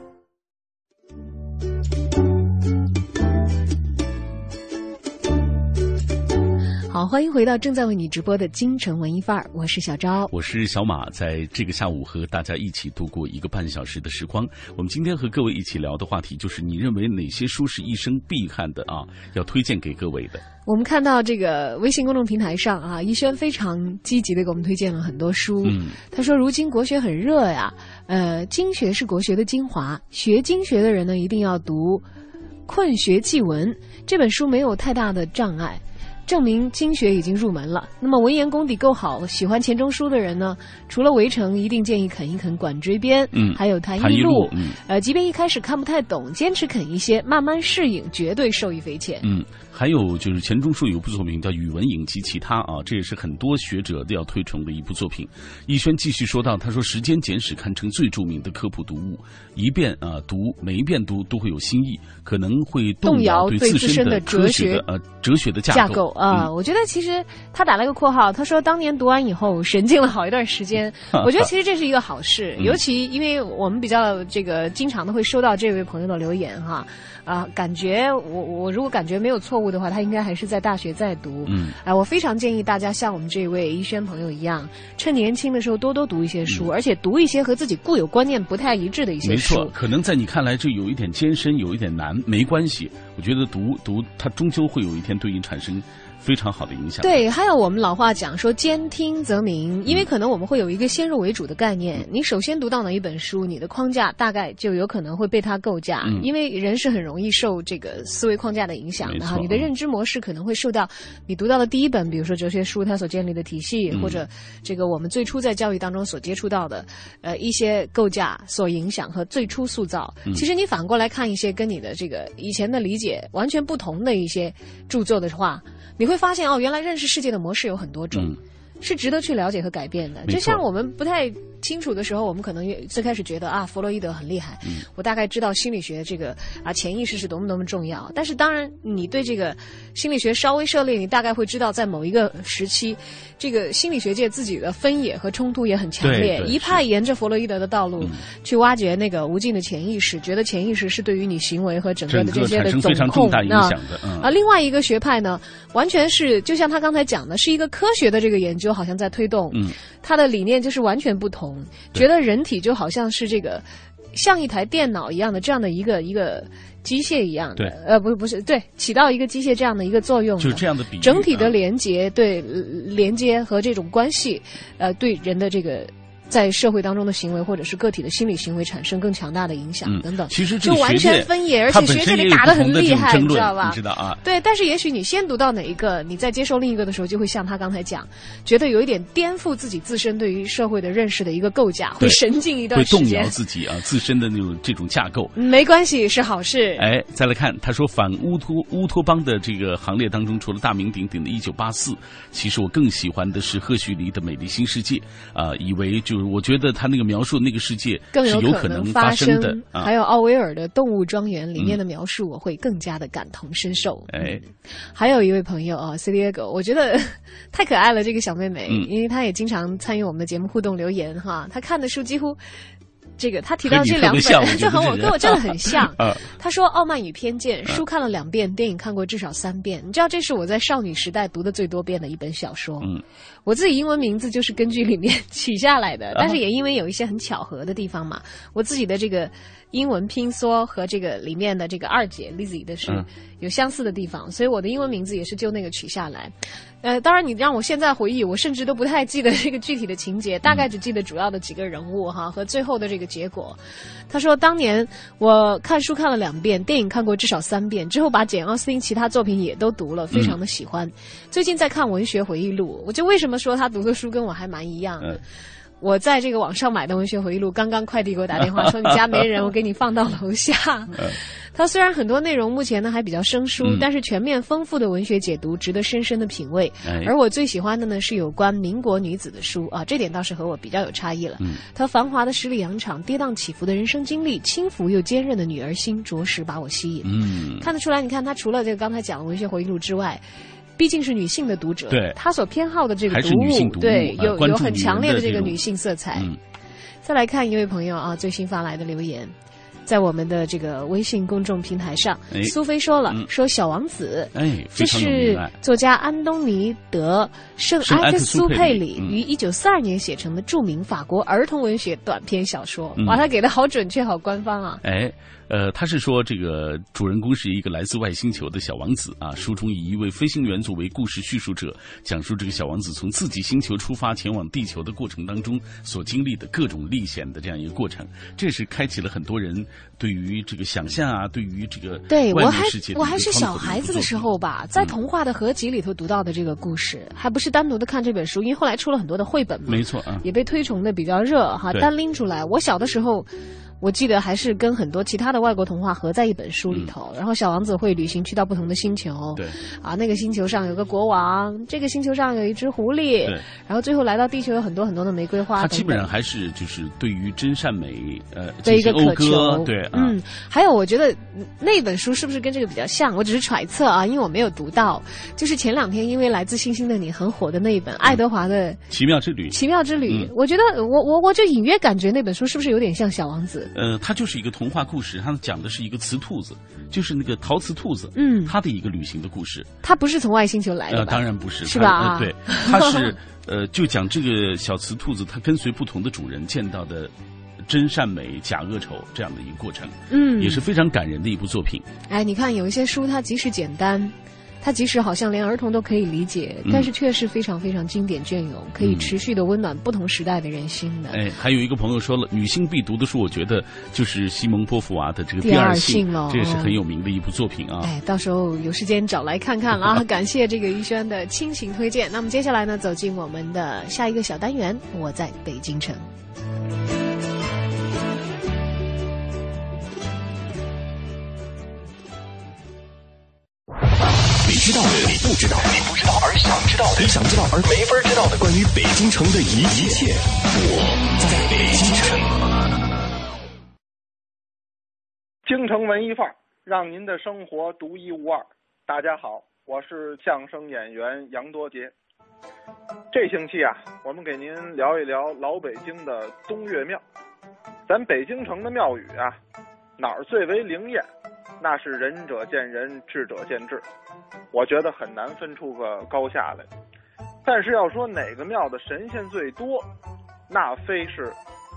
A: 好，欢迎回到正在为你直播的京城文艺范儿，我是小昭，
B: 我是小马，在这个下午和大家一起度过一个半小时的时光。我们今天和各位一起聊的话题就是，你认为哪些书是一生必看的啊？要推荐给各位的。
A: 我们看到这个微信公众平台上啊，一轩非常积极的给我们推荐了很多书。
B: 嗯，
A: 他说：“如今国学很热呀，呃，经学是国学的精华，学经学的人呢，一定要读《困学记文》这本书，没有太大的障碍。”证明经学已经入门了。那么文言功底够好、喜欢钱钟书的人呢，除了《围城》，一定建议啃一啃《管锥编》，
B: 嗯，
A: 还有《
B: 谭
A: 一路》。
B: 嗯，
A: 呃，即便一开始看不太懂，坚持啃一些，慢慢适应，绝对受益匪浅。
B: 嗯，还有就是钱钟书有部作品叫《语文影及其他》啊，这也是很多学者都要推崇的一部作品。逸轩继续说到，他说《时间简史》堪称最著名的科普读物，一遍啊读，每一遍读都会有新意，可能会
A: 动
B: 摇
A: 对
B: 自身
A: 的
B: 哲
A: 学
B: 呃哲学的
A: 架
B: 构
A: 啊。我觉得其实他打了个括号，他说当年读完以后神经了好一段时间。我觉得其实这是一个好事，尤其因为我们比较这个经常的会收到这位朋友的留言哈啊，感觉我我如果感觉没有错误的话，他应该还是在大学在读。
B: 嗯，
A: 啊，我非常建议大家像我们这位医轩朋友一样，趁年轻的时候多多读一些书，而且读一些和自己固有观念不太一致的一些书。
B: 嗯没错，可能在你看来这有一点艰深，有一点难，没关系。我觉得读读它终究会有一天对你产生。非常好的影响。
A: 对，还有我们老话讲说“兼听则明”，因为可能我们会有一个先入为主的概念。你首先读到哪一本书，你的框架大概就有可能会被它构架。
B: 嗯、
A: 因为人是很容易受这个思维框架的影响的哈。你的认知模式可能会受到你读到的第一本，比如说哲学书它所建立的体系，
B: 嗯、
A: 或者这个我们最初在教育当中所接触到的呃一些构架所影响和最初塑造。
B: 嗯、
A: 其实你反过来看一些跟你的这个以前的理解完全不同的一些著作的话。你会发现哦，原来认识世界的模式有很多种，
B: 嗯、
A: 是值得去了解和改变的。就像我们不太清楚的时候，我们可能最开始觉得啊，弗洛伊德很厉害，
B: 嗯、
A: 我大概知道心理学这个啊潜意识是多么多么重要。但是当然，你对这个心理学稍微涉猎，你大概会知道，在某一个时期，这个心理学界自己的分野和冲突也很强烈。一派沿着弗洛伊德的道路、
B: 嗯、
A: 去挖掘那个无尽的潜意识，觉得潜意识是对于你行为和整个的这些的总控
B: 啊。嗯、
A: 啊，另外一个学派呢，完全是就像他刚才讲的，是一个科学的这个研究，好像在推动。
B: 嗯，
A: 他的理念就是完全不同，觉得人体就好像是这个像一台电脑一样的这样的一个一个机械一样的。
B: 对，
A: 呃，不是不是，对，起到一个机械这样的一个作用。
B: 就是这样的比。
A: 整体的连接，对连接和这种关系，呃，对人的这个。在社会当中的行为，或者是个体的心理行为产生更强大的影响等等，
B: 嗯、其实
A: 就完全分野，而且学界里打得很厉害，
B: 你
A: 知道吧？
B: 你知道啊？
A: 对，但是也许你先读到哪一个，你在接受另一个的时候，就会像他刚才讲，觉得有一点颠覆自己自身对于社会的认识的一个构架，会神经一段
B: 时间，会动摇自己啊自身的那种这种架构。
A: 没关系，是好事。
B: 哎，再来看，他说反乌托乌托邦的这个行列当中，除了大名鼎鼎的《一九八四》，其实我更喜欢的是赫胥黎的《美丽新世界》啊、呃，以为就是我觉得他那个。描述那个世界
A: 更
B: 有
A: 可
B: 能
A: 发
B: 生的，啊、
A: 还有奥威尔的《动物庄园》里面的描述，我会更加的感同身受。
B: 哎、
A: 嗯，还有一位朋友啊 c Diego，我觉得 太可爱了，这个小妹妹，
B: 嗯、
A: 因为她也经常参与我们的节目互动留言哈，她看的书几乎。这个他提到这两本，就和我跟我真的很像。
B: 啊、
A: 他说《傲慢与偏见》书看了两遍，电影看过至少三遍。你知道这是我在少女时代读的最多遍的一本小说。
B: 嗯，
A: 我自己英文名字就是根据里面 取下来的，
B: 啊
A: 但是也因为有一些很巧合的地方嘛，我自己的这个英文拼缩和这个里面的这个二姐 Lizzie 的是有相似的地方，所以我的英文名字也是就那个取下来。呃，当然，你让我现在回忆，我甚至都不太记得这个具体的情节，大概只记得主要的几个人物哈和最后的这个结果。他说，当年我看书看了两遍，电影看过至少三遍，之后把简奥斯汀其他作品也都读了，非常的喜欢。嗯、最近在看文学回忆录，我就为什么说他读的书跟我还蛮一样的。
B: 嗯
A: 我在这个网上买的文学回忆录，刚刚快递给我打电话 说你家没人，我给你放到楼下。它虽然很多内容目前呢还比较生疏，
B: 嗯、
A: 但是全面丰富的文学解读值得深深的品味。
B: 哎、
A: 而我最喜欢的呢是有关民国女子的书啊，这点倒是和我比较有差异了。
B: 嗯、
A: 她繁华的十里洋场、跌宕起伏的人生经历、轻浮又坚韧的女儿心，着实把我吸引。
B: 嗯，
A: 看得出来，你看她除了这个刚才讲的文学回忆录之外。毕竟是女性的读者，
B: 对
A: 她所偏好的这个
B: 读
A: 物，
B: 读
A: 对有
B: 呃、
A: 有很强烈
B: 的
A: 这个女性色彩。
B: 嗯、
A: 再来看一位朋友啊，最新发来的留言，在我们的这个微信公众平台上
B: 哎，
A: 苏菲说了
B: 嗯
A: 说《小王子》，
B: 哎，
A: 这是。作家安东尼德圣
B: 圣埃克
A: 苏
B: 苏佩里
A: 于一九四二年写成的著名法国儿童文学短篇小说。
B: 嗯
A: 哇，他给的好准确，好官方啊！
B: 哎，呃，他是说这个主人公是一个来自外星球的小王子啊。书中以一位飞行员作为故事叙述者，讲述这个小王子从自己星球出发前往地球的过程当中所经历的各种历险的这样一个过程。这是开启了很多人对于这个想象啊，对于这个外
A: 对我还我还是小孩子的时候吧，在童话的合集里头读到的这个故事，还不是单独的看这本书，因为后来出了很多的绘本嘛，
B: 没错啊，
A: 也被推崇的比较热哈，单拎出来。我小的时候。我记得还是跟很多其他的外国童话合在一本书里头，然后小王子会旅行去到不同的星球，
B: 嗯对，
A: 啊，那个星球上有个国王，这个星球上有一只狐狸，
B: 对，
A: 然后最后来到地球有很多很多的玫瑰花
B: 他基本上还是就是对于真善美呃
A: 的一个渴
B: 歌，
A: 求，
B: 对啊，
A: 嗯，还有我觉得嗯那本书是不是跟这个比较像？我只是揣测啊，因为我没有读到。就是前两天因为《来自星星的你》很火的那一本爱德华的《
B: 奇妙之旅，
A: 奇妙之旅》
B: 嗯。
A: 我觉得我我我就隐约感觉那本书是不是有点像小王子？
B: 呃，它就是一个童话故事，它讲的是一个雌兔子，就是那个陶瓷兔子，
A: 嗯
B: 它的一个旅行的故事。
A: 它不是从外星球来的？
B: 当然不是，
A: 是吧
B: 呃对，它是呃，就讲这个小雌兔子，它跟随不同的主人见到的真善美、假恶丑这样的一个过程，
A: 嗯
B: 也是非常感人的一部作品。
A: 哎，你看有一些书，它即使简单。它即使好像连儿童都可以理解，
B: 嗯
A: 但是却是非常非常经典隽永，可以持续的温暖不同时代的人心的。
B: 哎，还有一个朋友说了，女性必读的书，我觉得就是西蒙波伏娃的这个《
A: 第二
B: 二
A: 性咯
B: 这也是很有名的一部作品啊。
A: 哎，到时候有时间找来看看啊！感谢这个于轩的亲情推荐。那么接下来呢，走进我们的下一个小单元，我在北京城。
H: 你知道的，你不知道，你不知道而想知道的，你想知道而没法知道的，关于北京城的一一切，我在北京城。
Q: 京城文艺范儿，让您的生活独一无二。大家好，我是相声演员杨多杰。这星期啊，我们给您聊一聊老北京的东岳庙。咱北京城的庙宇啊，哪儿最为灵验？那是仁者见仁，智者见智。我觉得很难分出个高下来。但是要说哪个庙的神仙最多，那非是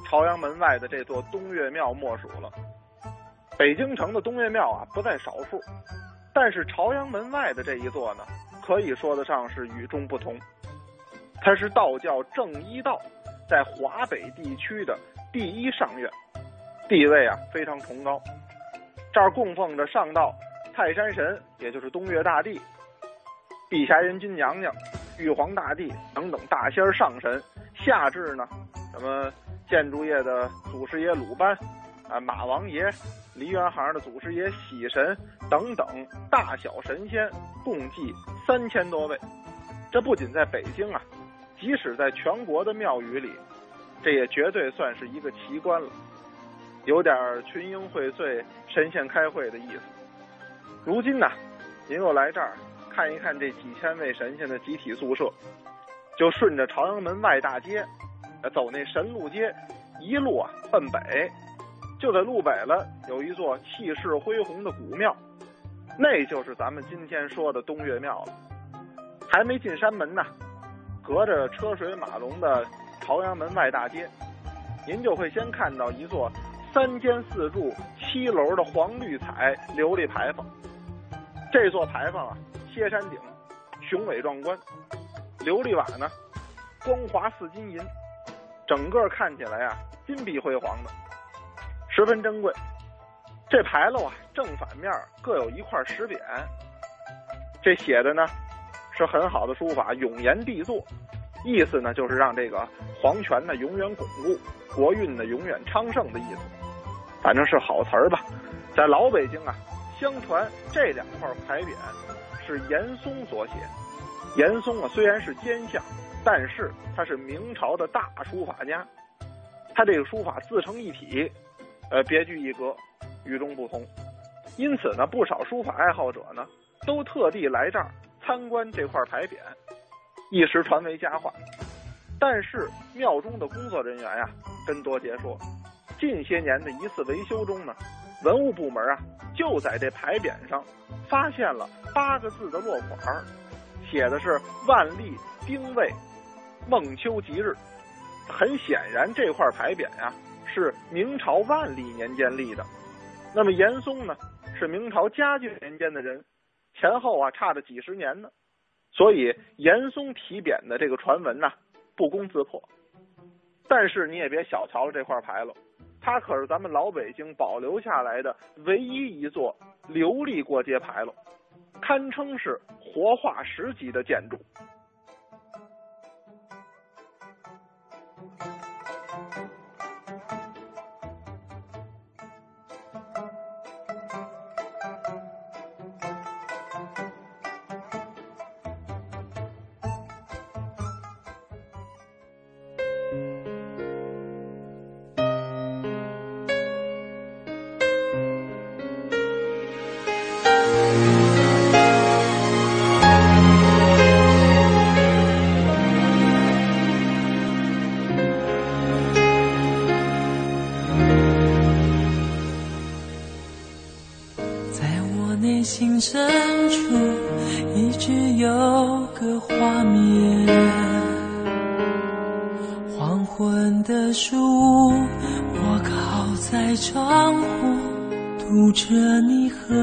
Q: 朝阳门外的这座东岳庙莫属了。北京城的东岳庙啊不在少数，但是朝阳门外的这一座呢，可以说得上是与众不同。它是道教正一道在华北地区的第一上院，地位啊非常崇高。这儿供奉着上到泰山神，也就是东岳大帝、碧霞元君娘娘、玉皇大帝等等大仙上神；下至呢，什么建筑业的祖师爷鲁班。啊，马王爷、梨园行的祖师爷喜神等等大小神仙共计三千多位。这不仅在北京啊，即使在全国的庙宇里，这也绝对算是一个奇观了，有点群英荟萃、神仙开会的意思。如今呢，您又来这儿看一看这几千位神仙的集体宿舍，就顺着朝阳门外大街，走那神路街，一路啊奔北。就在路北了，有一座气势恢宏的古庙，那就是咱们今天说的东岳庙了。还没进山门呢，隔着车水马龙的朝阳门外大街，您就会先看到一座三间四柱、七楼的黄绿彩琉璃牌坊。这座牌坊啊，歇山顶，雄伟壮观，琉璃瓦呢，光滑似金银，整个看起来啊，金碧辉煌的。十分珍贵，这牌楼啊，正反面各有一块石匾，这写的呢是很好的书法，永延帝座，意思呢就是让这个皇权呢永远巩固，国运呢永远昌盛的意思，反正是好词儿吧。在老北京啊，相传这两块牌匾是严嵩所写。严嵩啊虽然是奸相，但是他是明朝的大书法家，他这个书法自成一体。呃，别具一格，与众不同。因此呢，不少书法爱好者呢，都特地来这儿参观这块牌匾，一时传为佳话。但是庙中的工作人员呀、跟多杰说，近些年的一次维修中呢，文物部门啊就在这牌匾上发现了八个字的落款儿，写的是“万历丁未孟秋吉日”。很显然，这块牌匾呀、是明朝万历年间立的。那么严嵩呢，是明朝嘉靖年间的人，前后啊差着几十年呢。所以严嵩题匾的这个传闻呐、不攻自破。但是你也别小瞧了这块牌楼，它可是咱们老北京保留下来的唯一一座琉璃过街牌楼，堪称是活化石级的建筑。
F: 深处，一直有个画面。黄昏的树屋，我靠在窗户，读着你和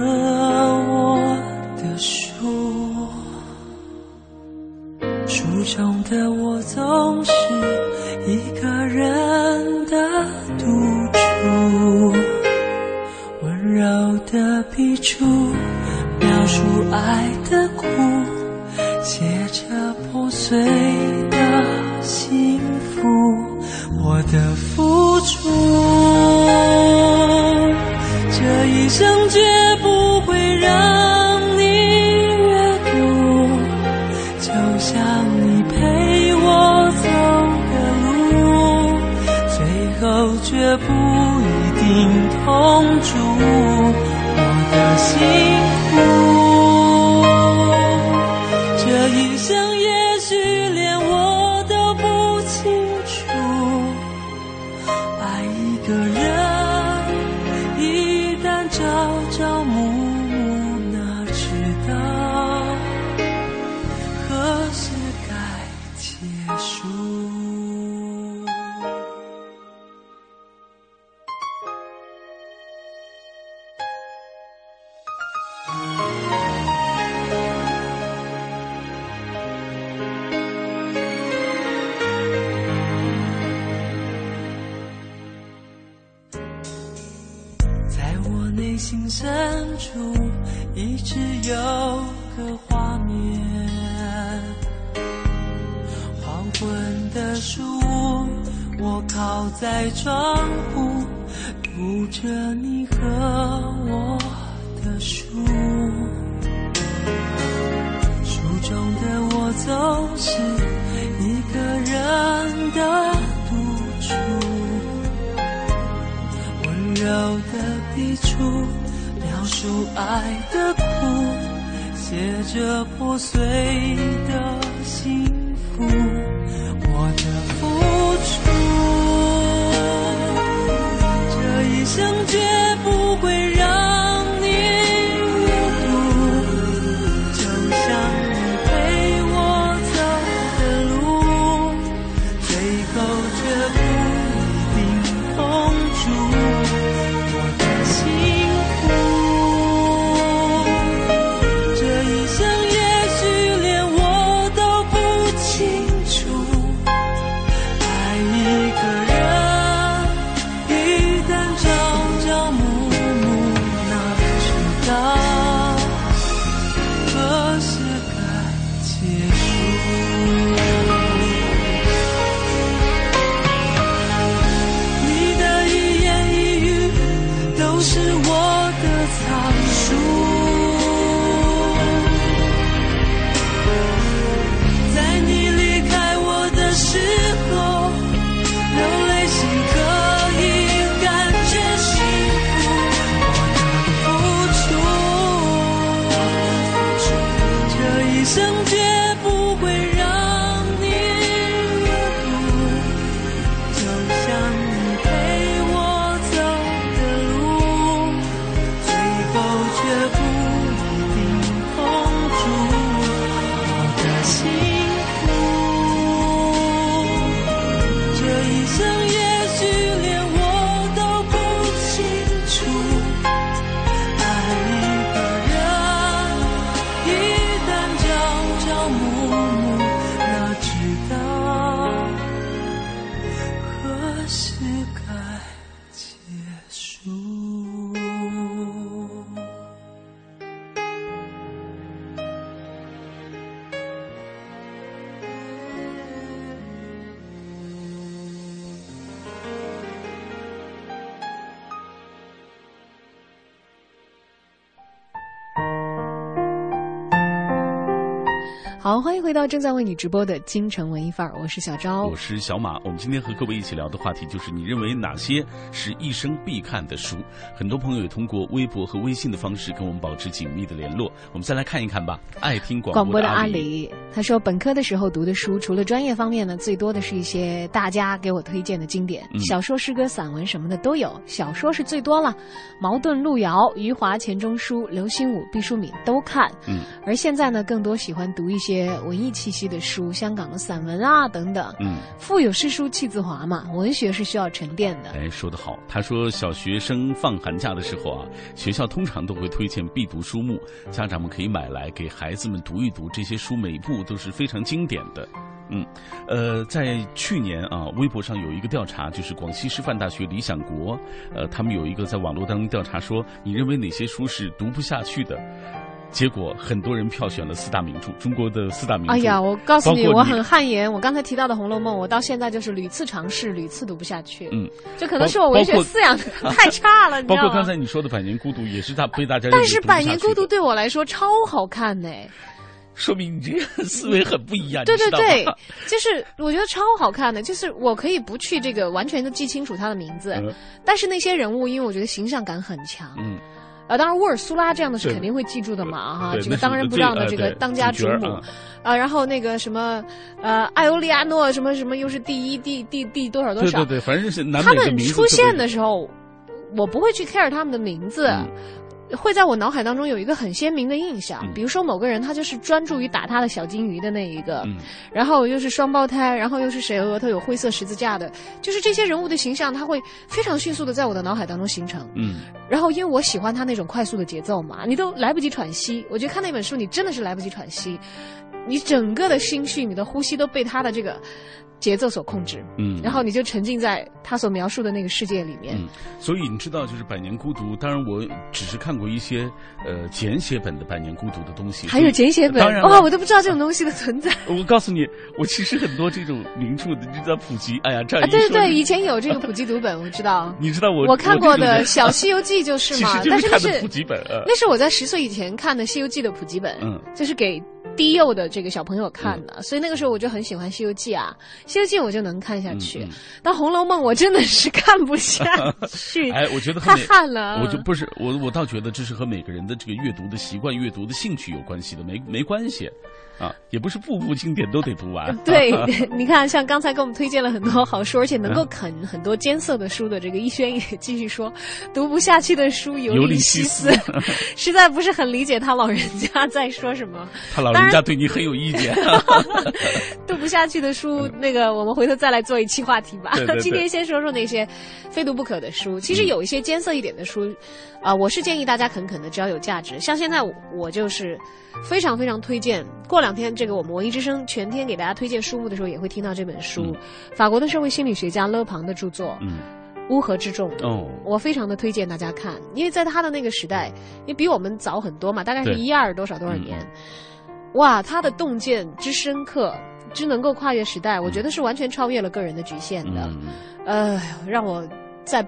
A: 好，欢迎回到正在为你直播的京城文艺范儿，我是小昭，
B: 我是小马。我们今天和各位一起聊的话题就是你认为哪些是一生必看的书？很多朋友也通过微博和微信的方式跟我们保持紧密的联络。我们再来看一看吧。爱听广播的阿
A: 里，他说本科的时候读的书，除了专业方面呢，最多的是一些大家给我推荐的经典，
B: 嗯、
A: 小说、诗歌、散文什么的都有。小说是最多了，茅盾、路遥、余华、钱钟书、刘心武、毕淑敏都看。
B: 嗯，
A: 而现在呢，更多喜欢读一些文艺气息的书，香港的散文啊等等。
B: 嗯，
A: 腹有诗书气自华嘛，文学是需要沉淀的。
B: 哎，说得好。他说，小学生放寒假的时候啊，学校通常都会推荐必读书目，家长们可以买来给孩子们读一读。这些书每部都是非常经典的。嗯，呃，在去年啊，微博上有一个调查，就是广西师范大学理想国，呃，他们有一个在网络当中调查说，你认为哪些书是读不下去的？结果很多人票选了四大名著，中国的四大名著。
A: 哎呀，我告诉
B: 你，
A: 我很汗颜。我刚才提到的《红楼梦》，我到现在就是屡次尝试，屡次读不下去。
B: 嗯，
A: 这可能是我文学素养太差了，你知道吗？
B: 包括刚才你说的《百年孤独》，也是大被大家。
A: 但是《百年孤独》对我来说超好看呢。
B: 说明你这个思维很不一样。
A: 对对对，就是我觉得超好看的，就是我可以不去这个完全的记清楚他的名字，
B: 嗯、
A: 但是那些人物，因为我觉得形象感很强。
B: 嗯。
A: 呃，当然，沃尔苏拉这样的是肯定会记住的嘛，哈，这个当仁不让的这个当家主母，啊，然后那个什么，呃，艾欧利亚诺什么什么，又是第一第第第多少多少，
B: 对对对，反正是
A: 他们出现的时候，我不会去 care 他们的名字。
B: 嗯
A: 会在我脑海当中有一个很鲜明的印象，比如说某个人他就是专注于打他的小金鱼的那一个，
B: 嗯、
A: 然后又是双胞胎，然后又是谁额头有灰色十字架的，就是这些人物的形象，他会非常迅速的在我的脑海当中形成。
B: 嗯，
A: 然后因为我喜欢他那种快速的节奏嘛，你都来不及喘息。我觉得看那本书，你真的是来不及喘息，你整个的心绪、你的呼吸都被他的这个节奏所控制。
B: 嗯，
A: 然后你就沉浸在他所描述的那个世界里面。
B: 嗯，所以你知道，就是《百年孤独》，当然我只是看过一些呃简写本的《百年孤独》的东西，
A: 还有简写本，
B: 当然
A: 哇，我都不知道这种东西的存在。
B: 我告诉你，我其实很多这种名著的，你知道普及，哎呀，这样
A: 啊，对对对，以前有这个普及读本，我知道。
B: 你知道我
A: 我看过的 《小西游记》就是嘛，但是那是
B: 普及本，
A: 那是我在十岁以前看的《西游记》的普及本，
B: 嗯，
A: 就是给。低幼的这个小朋友看的，嗯、所以那个时候我就很喜欢《西游记》啊，《西游记》我就能看下去。
B: 嗯嗯、
A: 但《红楼梦》我真的是看不下去。
B: 哎，我觉得
A: 太旱了。
B: 我就不是我，我倒觉得这是和每个人的这个阅读的习惯、阅读的兴趣有关系的，没没关系。啊，也不是步步经典都得读完。
A: 对，你看，像刚才给我们推荐了很多好书，而且能够啃很多艰涩的书的这个一轩也继续说，读不下去的书尤
B: 里
A: 西
B: 斯，
A: 实在不是很理解他老人家在说什么。
B: 他老人家对你很有意见。
A: 读不下去的书，那个我们回头再来做一期话题吧。
B: 对对对
A: 今天先说说那些非读不可的书。其实有一些艰涩一点的书，啊、呃，我是建议大家肯啃的，只要有价值。像现在我就是非常非常推荐。过两天这个我们文艺之声全天给大家推荐书目的时候，也会听到这本书，
B: 嗯、
A: 法国的社会心理学家勒庞的著作。
B: 嗯。
A: 乌合之众
B: 哦，
A: 我非常的推荐大家看，因为在他的那个时代，也比我们早很多嘛，大概是一二多少多少年，
B: 嗯、
A: 哇，他的洞见之深刻，之能够跨越时代，我觉得是完全超越了个人的局限的，
B: 嗯、
A: 呃，让我在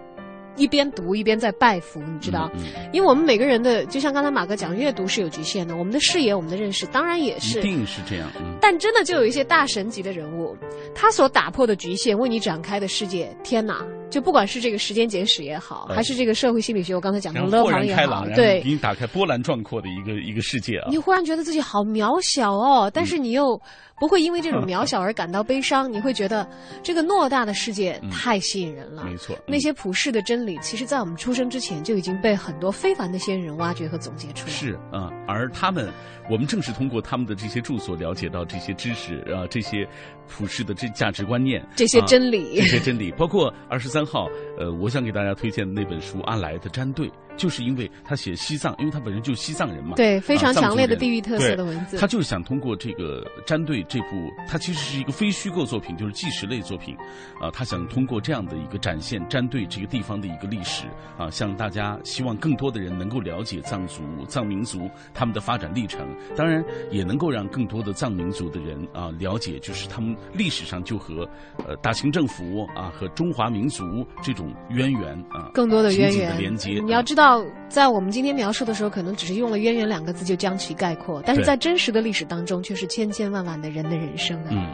A: 一边读一边在拜服，你知道，
B: 嗯、
A: 因为我们每个人的，就像刚才马哥讲，阅读是有局限的，我们的视野、我们的认识，当然也是，
B: 一定是这样，
A: 但真的就有一些大神级的人物，他所打破的局限，为你展开的世界，天哪！就不管是这个时间简史也好，
B: 嗯、
A: 还是这个社会心理学，我刚才讲的勒庞也好，
B: 对，给你打开波澜壮阔的一个一个世界啊！
A: 你忽然觉得自己好渺小哦，但是你又不会因为这种渺小而感到悲伤，你会觉得 这个偌大的世界太吸引人了。
B: 嗯、没错，
A: 那些普世的真理，其实在我们出生之前就已经被很多非凡的先人挖掘和总结出来。
B: 是啊、嗯，而他们，我们正是通过他们的这些著作，了解到这些知识啊，这些普世的这价值观念，
A: 这些真理，
B: 啊、这些真理，包括二十三号，呃。我想给大家推荐的那本书《阿来的战队》，就是因为他写西藏，因为他本身就是西藏人嘛，
A: 对，非常强烈的地域
B: 特
A: 色的文字。
B: 他就是想通过这个《战队》这部，它其实是一个非虚构作品，就是纪实类作品，啊，他想通过这样的一个展现战队这个地方的一个历史，啊，向大家希望更多的人能够了解藏族、藏民族他们的发展历程，当然也能够让更多的藏民族的人啊了解，就是他们历史上就和呃大清政府啊和中华民族这种。渊源啊，
A: 更多的渊源
B: 的连接。
A: 你要知道。道在我们今天描述的时候，可能只是用了“渊源”两个字就将其概括，但是在真实的历史当中，却是千千万万的人的人生啊。
B: 嗯，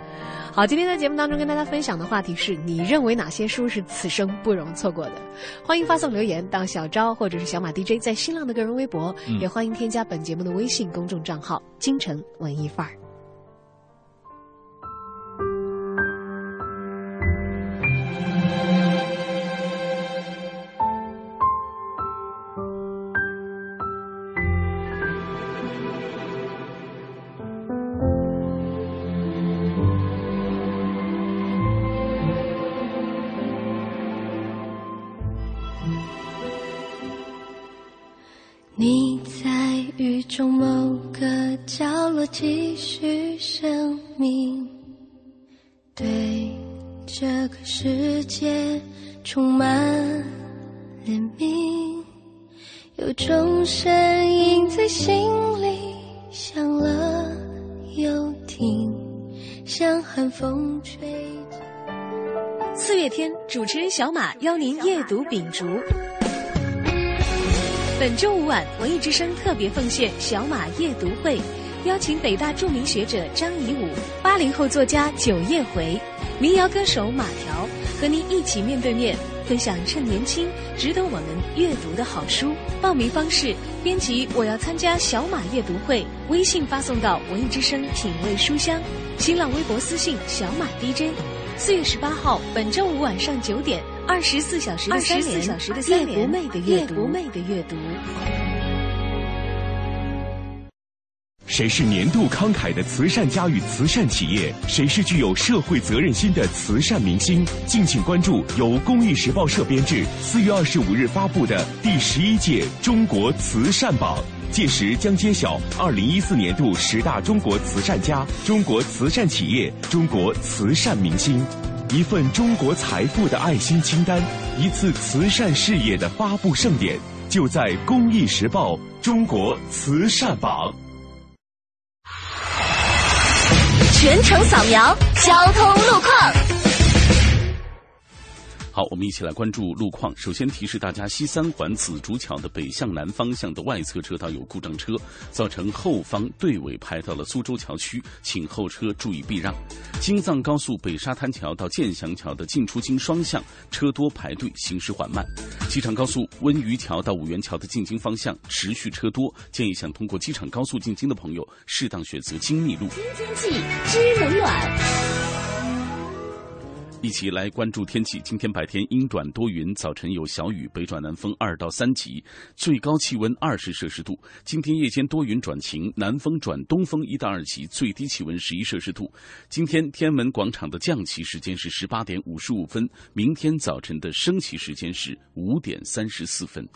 A: 好，今天在节目当中跟大家分享的话题是你认为哪些书是此生不容错过的？欢迎发送留言到小昭或者是小马 DJ 在新浪的个人微博，
B: 嗯
A: 也欢迎添加本节目的微信公众账号“京城文艺范儿”。
K: 界充满怜悯，有种声音在心里响了又停，像寒风吹。
R: 四月天，主持人小马邀您夜读秉烛。本周五晚，文艺之声特别奉献小马夜读会，邀请北大著名学者张颐武、八零后作家九夜回、民谣歌手马条，和您一起面对面分享趁年轻值得我们阅读的好书。报名方式：编辑我要参加小马阅读会，微信发送到文艺之声品味书香，新浪微博私信小马 DJ。四月十八号，本周五晚上九点，二十四小时的三
D: 24小时的三连
R: 夜不寐的阅读，
H: 谁是年度慷慨的慈善家与慈善企业？谁是具有社会责任心的慈善明星？敬请关注由《公益时报》社编制，四月二十五日发布的第十一届中国慈善榜。届时将揭晓二零一四年度十大中国慈善家、中国慈善企业、中国慈善明星，一份中国财富的爱心清单，一次慈善事业的发布盛典，就在《公益时报》中国慈善榜。
J: 全程扫描交通路况。
B: 好，我们一起来关注路况。首先提示大家，西三环紫竹桥的北向南方向的外侧车道有故障车，造成后方队尾排到了苏州桥区，请后车注意避让。京藏高速北沙滩桥到建祥桥的进出京双向车多排队，行驶缓慢。机场高速温榆桥到五元桥的进京方向持续车多，建议想通过机场高速进京的朋友，适当选择精密路。
J: 天气知冷暖。
B: 一起来关注天气。今天白天阴转多云，早晨有小雨，北转南风二到三级，最高气温二十摄氏度。今天夜间多云转晴，南风转东风一到二级，最低气温十一摄氏度。今天天安门广场的降旗时间是十八点五十五分，明天早晨的升旗时间是五点三十四分。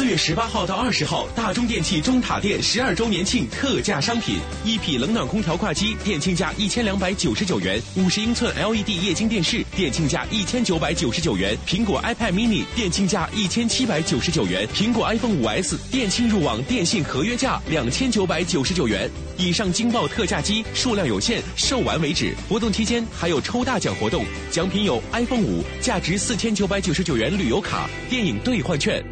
H: 四月十八号到二十号，大中电器中塔店十二周年庆特价商品：一匹冷暖空调挂机，店庆价一千两百九十九元；五十英寸 LED 液晶电视，店庆价一千九百九十九元；苹果 iPad mini，店庆价一千七百九十九元；苹果 iPhone 五 S，店庆入网电信合约价两千九百九十九元。以上惊爆特价机数量有限，售完为止。活动期间还有抽大奖活动，奖品有 iPhone 五价值四千九百九十九元旅游卡、电影兑换券。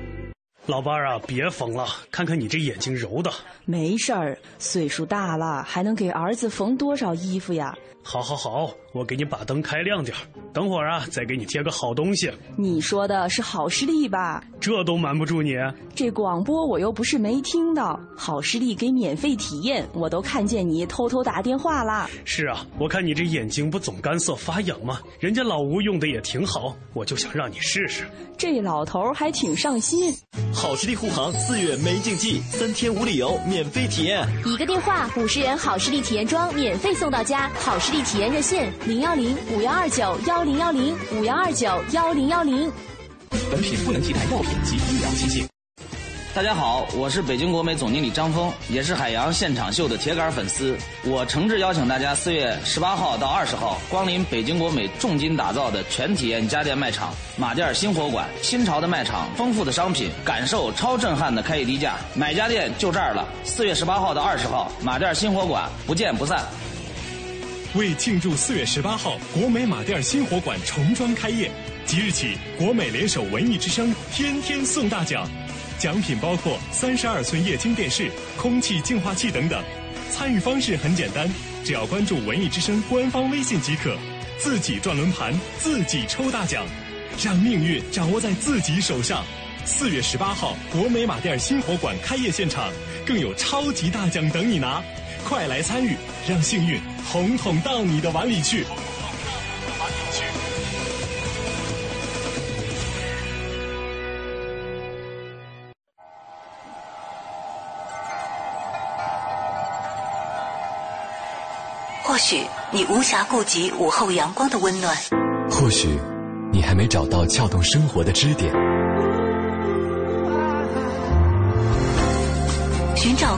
I: 老伴儿啊，别缝了，看看你这眼睛揉的。
S: 没事儿，岁数大了，还能给儿子缝多少衣服呀？
I: 好，好，好，我给你把灯开亮点儿等会儿啊，再给你贴个好东西。
S: 你说的是好视力吧？
I: 这都瞒不住你。
S: 这广播我又不是没听到，好视力给免费体验，我都看见你偷偷打电话啦。
I: 是啊，我看你这眼睛不总干涩发痒吗？人家老吴用的也挺好，我就想让你试试。
S: 这老头儿还挺上心。
T: 好视力护航四月没禁忌，三天无理由免费体验。
J: 一个电话，五十元好视力体验装免费送到家。好视力体验热线：零幺零五幺二九幺零幺零五幺二九幺零幺零。
U: 本品不能替代药品及医疗器械。
V: 大家好，我是北京国美总经理张峰，也是海洋现场秀的铁杆粉丝。我诚挚邀请大家四月十八号到二十号光临北京国美重金打造的全体验家电卖场马甸新火馆。新潮的卖场，丰富的商品，感受超震撼的开业低价。买家电就这儿了。四月十八号到二十号，马甸新火馆，不见不散。
L: 为庆祝四月十八号国美马甸新火馆重装开业，即日起国美联手文艺之声，天天送大奖，奖品包括三十二寸液晶电视、空气净化器等等。参与方式很简单，只要关注文艺之声官方微信即可，自己转轮盘，自己抽大奖，让命运掌握在自己手上。四月十八号，国美马甸新火馆开业现场，更有超级大奖等你拿，快来参与，让幸运统统到你的碗里去。
E: 或许你无暇顾及午后阳光的温暖，
C: 或许你还没找到撬动生活的支点。
E: 寻找空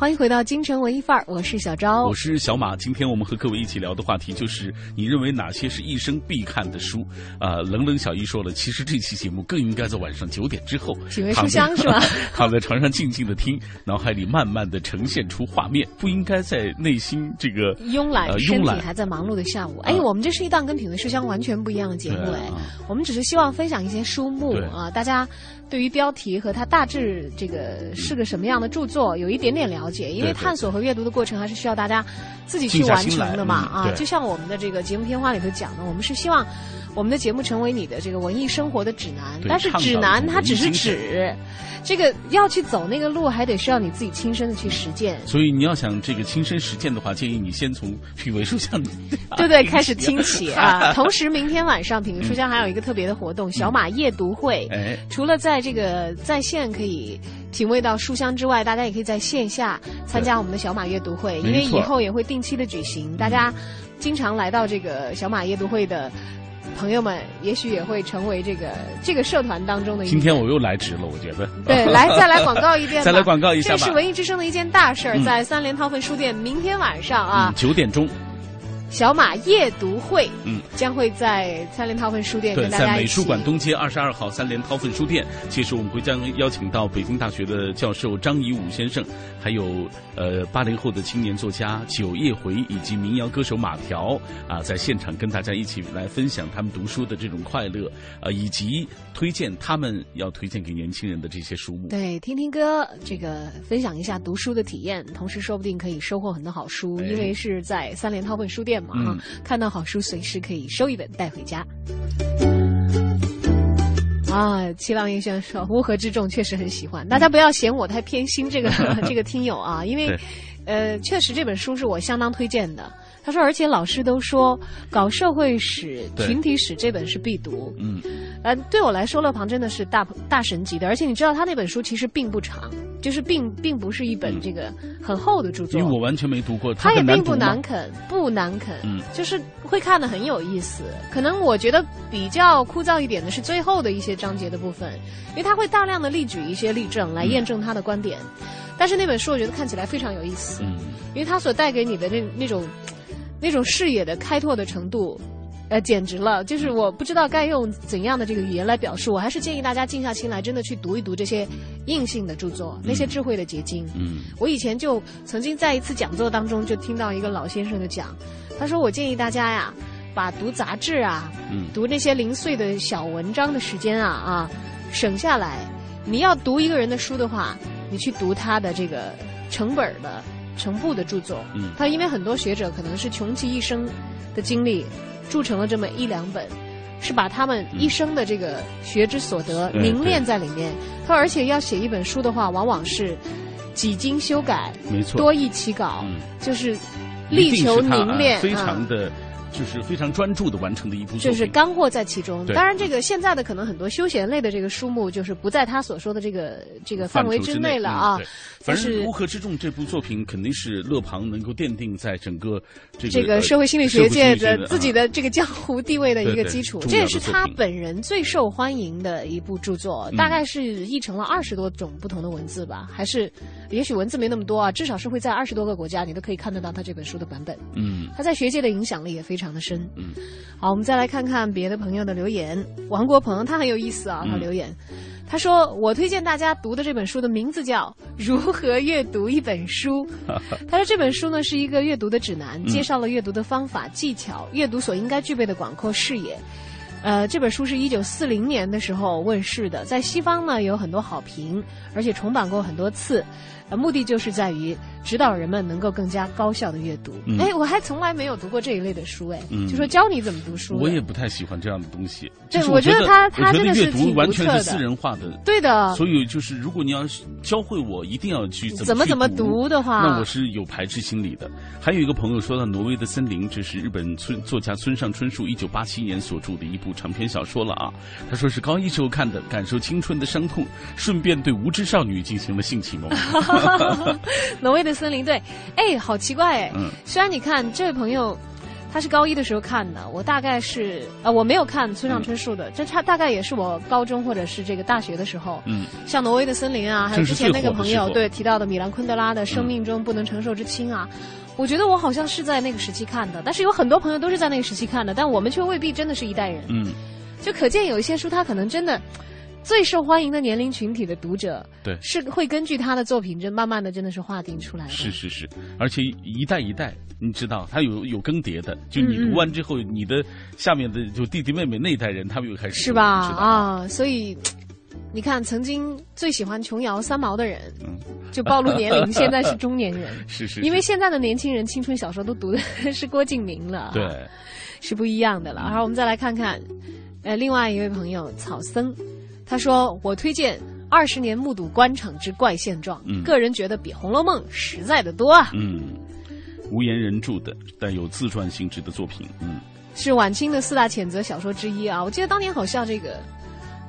A: 欢迎回到京城文艺范儿，我是小昭，
B: 我是小马。今天我们和各位一起聊的话题就是你认为哪些是一生必看的书？啊、冷冷小一说了，其实这期节目更应该在晚上九点之后，
A: 品味书香是吧？
B: 躺在床上静静的听，脑海里慢慢的呈现出画面，不应该在内心这个
A: 慵懒，
B: 呃、
A: 身体
B: 慵懒
A: 还在忙碌的下午。哎，我们这是一档跟品味书香完全不一样的节目哎
B: 啊，
A: 我们只是希望分享一些书目啊，大家对于标题和它大致这个是个什么样的著作有一点点了解，因为探索和阅读的过程还是需要大家自己去完成的嘛啊。就像我们的这个节目片花里头讲的，我们是希望我们的节目成为你的这个文艺生活的指南，但是指南它只是指，这个要去走那个路，还得需要你自己亲身的去实践。
B: 所以你要想这个亲身实践的话，建议你先从品味书香，
A: 对对，开始听起啊！同时，明天晚上品味书香还有一个特别的活
B: 嗯
A: 动——小马夜读会。
B: 哎，
A: 除了在这个在线可以品味到书香之外，大家也可以在线下参加我们的小马阅读会，因为以后也会定期的举行。大家经常来到这个小马阅读会的朋友们，也许也会成为这个这个社团当中的一
B: 今天我又来值了，我觉得。
A: 对，来再来广告一遍吧，
B: 再来广告一下吧。
A: 这是文艺之声的一件大事儿，
B: 嗯。
A: 在三联韬奋书店，明天晚上啊。
B: 嗯，，九点钟，
A: 小马夜读会，
B: 嗯，
A: 将会在三联韬奋书店
B: 对，在
A: 跟大家一起。
B: 美术馆东街二十二号三联韬奋书店，届时我们会将邀请到北京大学的教授张颐武先生，还有呃八零后的青年作家九叶回以及民谣歌手马条啊，在现场跟大家一起来分享他们读书的这种快乐啊，以及推荐他们要推荐给年轻人的这些书目。
A: 对，听听歌，这个分享一下读书的体验，同时说不定可以收获很多好书，
B: 哎
A: 因为是在三联韬奋书店嘛，
B: 嗯、
A: 看到好书随时可以收一本带回家。啊，七浪烟轩说乌合之众确实很喜欢，大家不要嫌我太偏心这个 这个听友啊，因为呃，确实这本书是我相当推荐的。他说，而且老师都说搞社会史、群体史这本是必读。
B: 嗯，
A: 呃，对我来说，乐庞真的是大大神级的，而且你知道他那本书其实并不长，就是并并不是一本这个很厚的著作。
B: 因为我完全没读过，
A: 它也并不
B: 难
A: 啃，不难啃，
B: 嗯
A: 就是会看的很有意思。可能我觉得比较枯燥一点的是最后的一些章节的部分，因为它会大量的例举一些例证来验证他的观点。但是那本书我觉得看起来非常有意思，
B: 嗯，
A: 因为它所带给你的那那种那种视野的开拓的程度。呃，简直了！就是我不知道该用怎样的这个语言来表述，我还是建议大家静下心来，真的去读一读这些硬性的著作，那些智慧的结晶。
B: 嗯，
A: 我以前就曾经在一次讲座当中就听到一个老先生的讲，他说我建议大家呀，把读杂志啊，
B: 嗯
A: 读那些零碎的小文章的时间啊啊，省下来。你要读一个人的书的话，你去读他的这个成本的、成部的著作。
B: 嗯
A: 他因为很多学者可能是穷其一生的经历，铸成了这么一两本。是把他们一生的这个学之所得凝练在里面。他而且要写一本书的话，往往是几经修改，
B: 没错
A: 多易起稿，
B: 嗯
A: 就是力求凝练，
B: 啊非
A: 啊
B: 常的就是非常专注的完成的一部作品，
A: 就是干货在其中。当然，这个现在的可能很多休闲类的这个书目，就是不在他所说的这个这个范围之内了啊。
B: 嗯反正《乌合之众》这部作品肯定是勒庞能够奠定在整个这个
A: 这个
B: 呃
A: 社会心理学界的自己的这个江湖地位的一个基础，这也是他本人最受欢迎的一部著作，
B: 嗯。
A: 大概是译成了二十多种不同的文字吧，还是也许文字没那么多啊，至少是会在二十多个国家你都可以看得到他这本书的版本。
B: 嗯。
A: 他在学界的影响力也非常的深。
B: 嗯，
A: 好，我们再来看看别的朋友的留言。王国鹏他很有意思啊，他
B: 嗯
A: 留言。他说：“我推荐大家读的这本书的名字叫《如何阅读一本书》。他说这本书呢是一个阅读的指南，
B: 嗯
A: 介绍了阅读的方法、技巧、阅读所应该具备的广阔视野。呃，这本书是一九四零年的时候问世的，在西方呢有很多好评，而且重版过很多次。呃，目的就是在于指导人们能够更加高效的阅读。
B: 嗯
A: 哎、我还从来没有读过这一类的书，哎、
B: 嗯
A: 就说教你怎么读书。
B: 我也不太喜欢这样的东西。
A: 对
B: 就是
A: 我觉得他他
B: 这个阅读完全是私人化的。
A: 对的
B: 所以就是，如果你要是教会我一定要去怎
A: 怎么怎么
B: 读
A: 读的话
B: 那我是有排斥心理的。还有一个朋友说到《挪威的森林》，这是日本村作家村上春树一九八七年所著的一部长篇小说了啊。他说是高一时候看的，感受青春的伤痛，顺便对无知少女进行了性启蒙。
A: 挪威的森林，对，哎，好奇怪哎。
B: 嗯
A: 虽然你看这位朋友，他是高一的时候看的，我大概是呃我没有看村上春树的，这差大概也是我高中或者是这个大学的时候。
B: 嗯，
A: 像挪威的森林啊，还有之前那个朋友对提到的米兰昆德拉的《生命中不能承受之轻》啊，我觉得我好像是在那个时期看的，但是有很多朋友都是在那个时期看的，但我们却未必真的是一代人。
B: 嗯，
A: 就可见有一些书，它可能真的最受欢迎的年龄群体的读者，
B: 对
A: 是会根据他的作品，真慢慢的真的是划定出来的。
B: 是是是，而且一代一代，你知道，他有有更迭的。就你读完之后，你的下面的就弟弟妹妹那一代人，他们又开始
A: 是吧？啊，所以你看，曾经最喜欢琼瑶三毛的人，就暴露年龄，现在是中年人。
B: 嗯是是是
A: 因为现在的年轻人青春小说都读的 是郭敬明了，
B: 对，
A: 是不一样的了。然后我们再来看看，呃，另外一位朋友草僧，他说我推荐。二十年目睹官场之怪现状，
B: 嗯
A: 个人觉得比《红楼梦》实在的多啊。
B: 嗯，无言人著的带有自传性质的作品，嗯，
A: 是晚清的四大谴责小说之一啊！我记得当年好像这个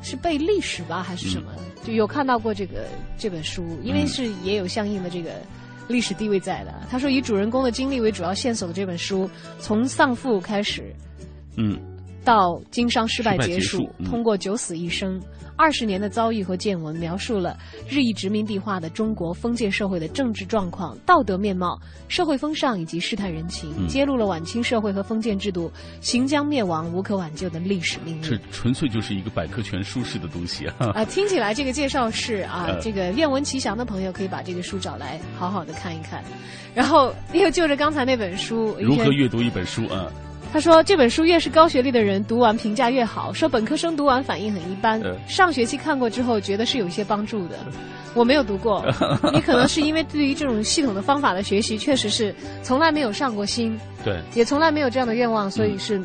A: 是背历史吧，还是什么，就有看到过这个这本书，因为是也有相应的这个历史地位在的。他说以主人公的经历为主要线索的这本书，从丧父开始
B: 嗯，
A: 到经商失败
B: 失败
A: 结束，
B: 结束嗯
A: 通过九死一生。二十年的遭遇和见闻，描述了日益殖民地化的中国封建社会的政治状况、道德面貌、社会风尚以及世态人情，
B: 嗯
A: 揭露了晚清社会和封建制度行将灭亡、无可挽救的历史命运这。
B: 纯粹就是一个百科全书式的东西啊。
A: 啊、听起来这个介绍是啊，
B: 呃
A: 这个愿闻其详的朋友可以把这个书找来好好的看一看。然后又就着刚才那本书，
B: 如何阅读一本书啊？
A: 他说这本书越是高学历的人读完评价越好，说本科生读完反应很一般，
B: 呃
A: 上学期看过之后觉得是有一些帮助的。我没有读过，你可能是因为对于这种系统的方法的学习，确实是从来没有上过心，
B: 对，
A: 也从来没有这样的愿望，所以是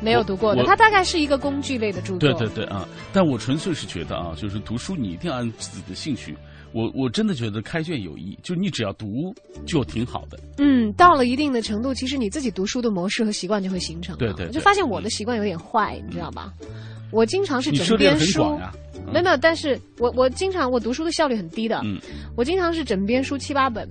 A: 没有读过的。它大概是一个工具类的著作。
B: 对对对啊！但我纯粹是觉得啊，就是读书你一定要按自己的兴趣。我我真的觉得开卷有益，就你只要读就挺好的。
A: 嗯，到了一定的程度，其实你自己读书的模式和习惯就会形成。
B: 对对对
A: 我就发现我的习惯有点坏，你知道吧？我经常是
B: 你
A: 枕边书，没有没有，但是我我经常我读书的效率很低的，
B: 嗯
A: 我经常是枕边书七八本，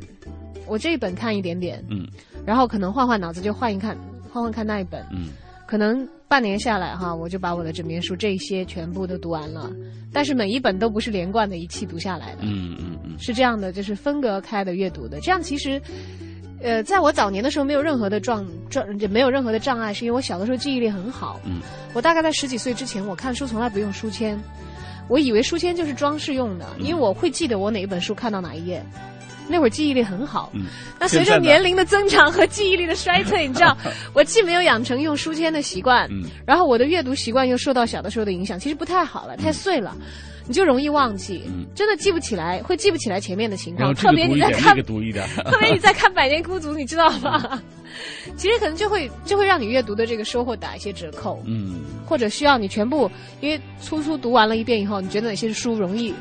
A: 我这一本看一点点，
B: 嗯
A: 然后可能换换脑子就换一看，换换看那一本，
B: 嗯，
A: 可能半年下来哈，我就把我的枕边书这些全部都读完了，但是每一本都不是连贯的一气读下来的，
B: 嗯嗯嗯，
A: 是这样的，就是分隔开的阅读的。这样其实，呃，在我早年的时候没有任何的障障，没有任何的障碍，是因为我小的时候记忆力很好。
B: 嗯，
A: 我大概在十几岁之前，我看书从来不用书签，我以为书签就是装饰用的，
B: 嗯
A: 因为我会记得我哪一本书看到哪一页。那会儿记忆力很好，
B: 嗯，
A: 那随着年龄的增长和记忆力的衰退，你知道，我既没有养成用书签的习惯，
B: 嗯。
A: 然后我的阅读习惯又受到小的时候的影响，其实不太好了，太碎了，你就容易忘记，真的记不起来，会记不起来前面的情况，特别你在看。特别你在看《百年孤独》，你知道吗？其实可能就会就会让你阅读的这个收获打一些折扣，
B: 嗯。
A: 或者需要你全部，因为粗粗读完了一遍以后，你觉得哪些书容易，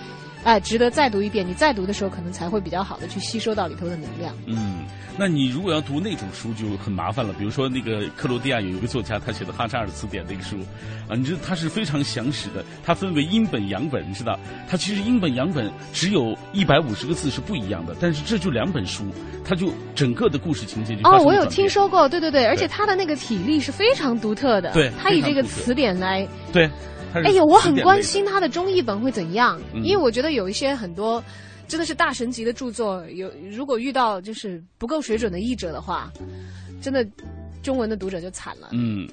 A: 哎，值得再读一遍。你再读的时候，可能才会比较好的去吸收到里头的能量。
B: 嗯，那你如果要读那种书就很麻烦了。比如说那个克罗地亚有一个作家，他写的《哈扎尔词典》那个书，啊，你知道它是非常详实的，它分为英本、洋本，你知道？它其实英本、洋本只有一百五十个字是不一样的，但是这就两本书，它就整个的故事情节就
A: 哦，我有听说过，对对对，而且它的那个体力是非常独特的，
B: 对，
A: 它以这个词典来
B: 对。
A: 哎呦，我很关心他的中译本会怎样，因为我觉得有一些很多真的是大神级的著作，有如果遇到就是不够水准的译者的话，真的中文的读者就惨了。
B: 嗯，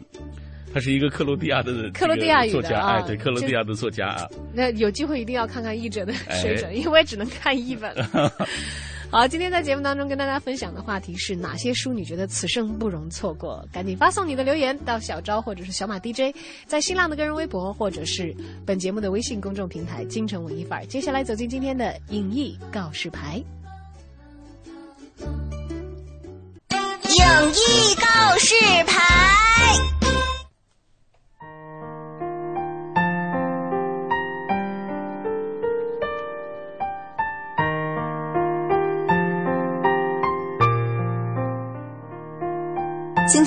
B: 他是一个克罗地亚的
A: 克罗地亚
B: 作家，
A: 哎，
B: 对，克罗地亚的作家啊。
A: 那有机会一定要看看译者的水准，因为我也只能看译本。好，今天在节目当中跟大家分享的话题是哪些书你觉得此生不容错过？赶紧发送你的留言到小昭或者是小马 DJ，在新浪的个人微博或者是本节目的微信公众平台“京城文艺范儿”。接下来走进今天的影艺告示牌。
W: 影艺告示牌。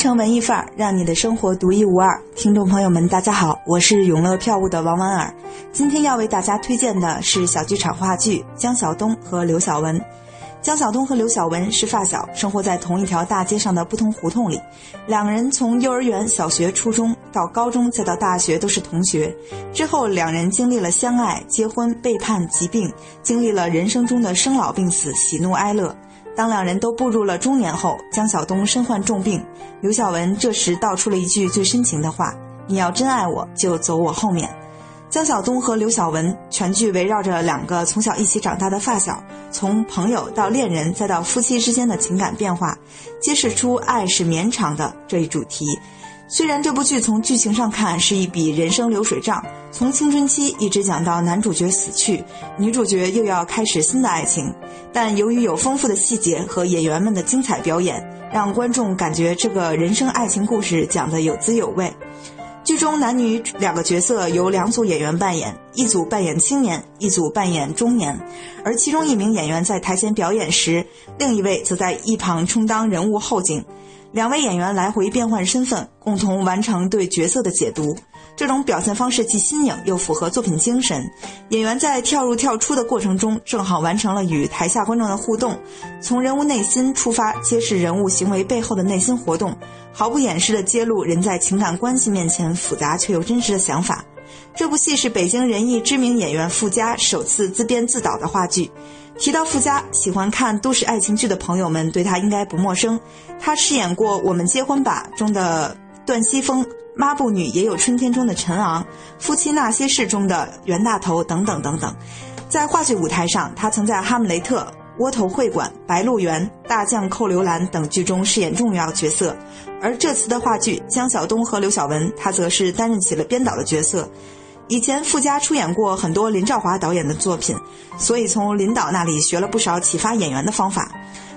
X: 城文艺范儿，让你的生活独一无二。听众朋友们，大家好，我是永乐票务的王婉儿。今天要为大家推荐的是小剧场话剧《江晓东和刘晓文》。江晓东和刘晓文是发小，生活在同一条大街上的不同胡同里。两人从幼儿园、小学、初中到高中，再到大学都是同学。之后，两人经历了相爱、结婚、背叛、疾病，经历了人生中的生老病死、喜怒哀乐。当两人都步入了中年后，江晓东身患重病，刘晓文这时道出了一句最深情的话：“你要真爱我，就走我后面。”江晓东和刘晓文全剧围绕着两个从小一起长大的发小，从朋友到恋人，再到夫妻之间的情感变化，揭示出爱是绵长的这一主题。虽然这部剧从剧情上看是一笔人生流水账，从青春期一直讲到男主角死去，女主角又要开始新的爱情，但由于有丰富的细节和演员们的精彩表演，让观众感觉这个人生爱情故事讲得有滋有味。剧中男女两个角色由两组演员扮演，一组扮演青年，一组扮演中年，而其中一名演员在台前表演时，另一位则在一旁充当人物后景。两位演员来回变换身份，共同完成对角色的解读。这种表现方式既新颖又符合作品精神。演员在跳入跳出的过程中，正好完成了与台下观众的互动，从人物内心出发，揭示人物行为背后的内心活动，毫不掩饰地揭露人在情感关系面前复杂却又真实的想法。这部戏是北京人艺知名演员傅佳首次自编自导的话剧。提到傅佳，喜欢看都市爱情剧的朋友们对他应该不陌生。他饰演过《我们结婚吧》中的段西风，《抹布女也有春天》中的陈昂，《夫妻那些事》中的袁大头等等等等。在话剧舞台上，他曾在《哈姆雷特》《窝头会馆》《白鹿原》《大将寇刘兰》等剧中饰演重要角色。而这次的话剧《江晓东和刘晓文》，他则是担任起了编导的角色。以前傅家出演过很多林兆华导演的作品，所以从林导那里学了不少启发演员的方法。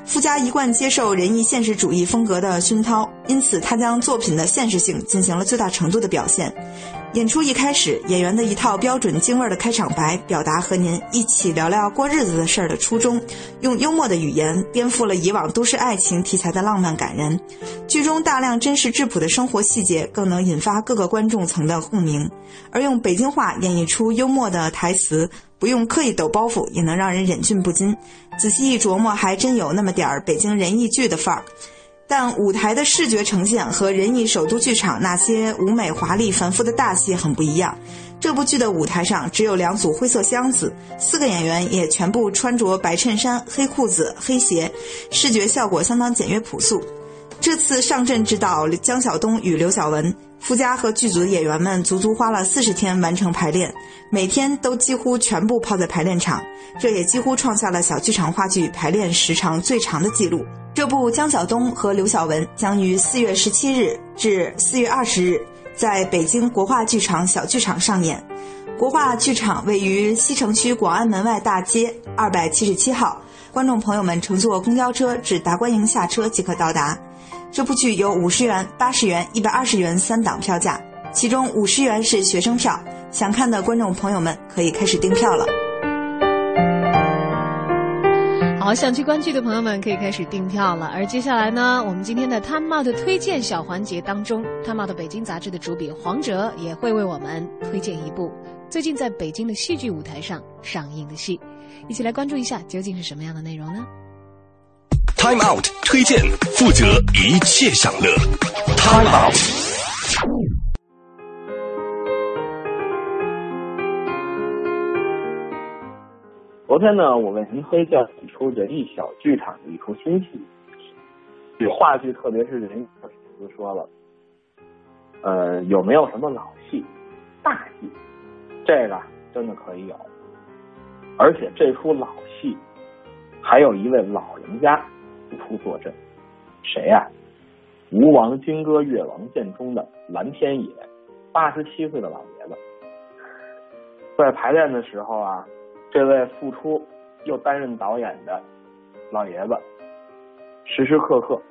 X: 傅家一贯接受仁义现实主义风格的熏陶，因此他将作品的现实性进行了最大程度的表现。演出一开始，演员的一套标准京味儿的开场白，表达和您一起聊聊过日子的事儿的初衷，用幽默的语言颠覆了以往都市爱情题材的浪漫感人。剧中大量真实质朴的生活细节，更能引发各个观众层的共鸣。而用北京话演绎出幽默的台词，不用刻意抖包袱，也能让人忍俊不禁。仔细一琢磨，还真有那么点儿北京人艺剧的范儿。但舞台的视觉呈现和人艺首都剧场那些舞美华丽、繁复的大戏很不一样。这部剧的舞台上只有两组灰色箱子，四个演员也全部穿着白衬衫、黑裤子、黑鞋，视觉效果相当简约朴素。这次上阵指导江晓东与刘晓文，傅家和剧组的演员们足足花了四十天完成排练，每天都几乎全部泡在排练场，这也几乎创下了小剧场话剧排练时长最长的记录。这部江晓东和刘晓文将于四月十七日至四月二十日在北京国画剧场小剧场上演。国画剧场位于西城区广安门外大街二百七十七号，观众朋友们乘坐公交车至达官营下车即可到达。这部剧有五十元、八十元、一百二十元三档票价，其中五十元是学生票。想看的观众朋友们可以开始订票了。
A: 好，想去观剧的朋友们可以开始订票了。而接下来呢，我们今天的 Time Out 推荐小环节当中，Time Out 北京杂志的主笔黄哲也会为我们推荐一部最近在北京的戏剧舞台上上映的戏，一起来关注一下究竟是什么样的内容呢
C: ？Time Out 推荐，负责一切享乐。Time Out。
Y: 昨天呢，我为您推荐一出人艺小剧场的一出新戏，与话剧，特别是人艺粉丝说了，呃，有没有什么老戏、大戏？这个真的可以有，而且这出老戏还有一位老人家出出坐镇，谁呀？吴王金戈越王剑中的蓝天野，八十七岁的老爷子，在排练的时候啊。这位复出又担任导演的老爷子，时时刻刻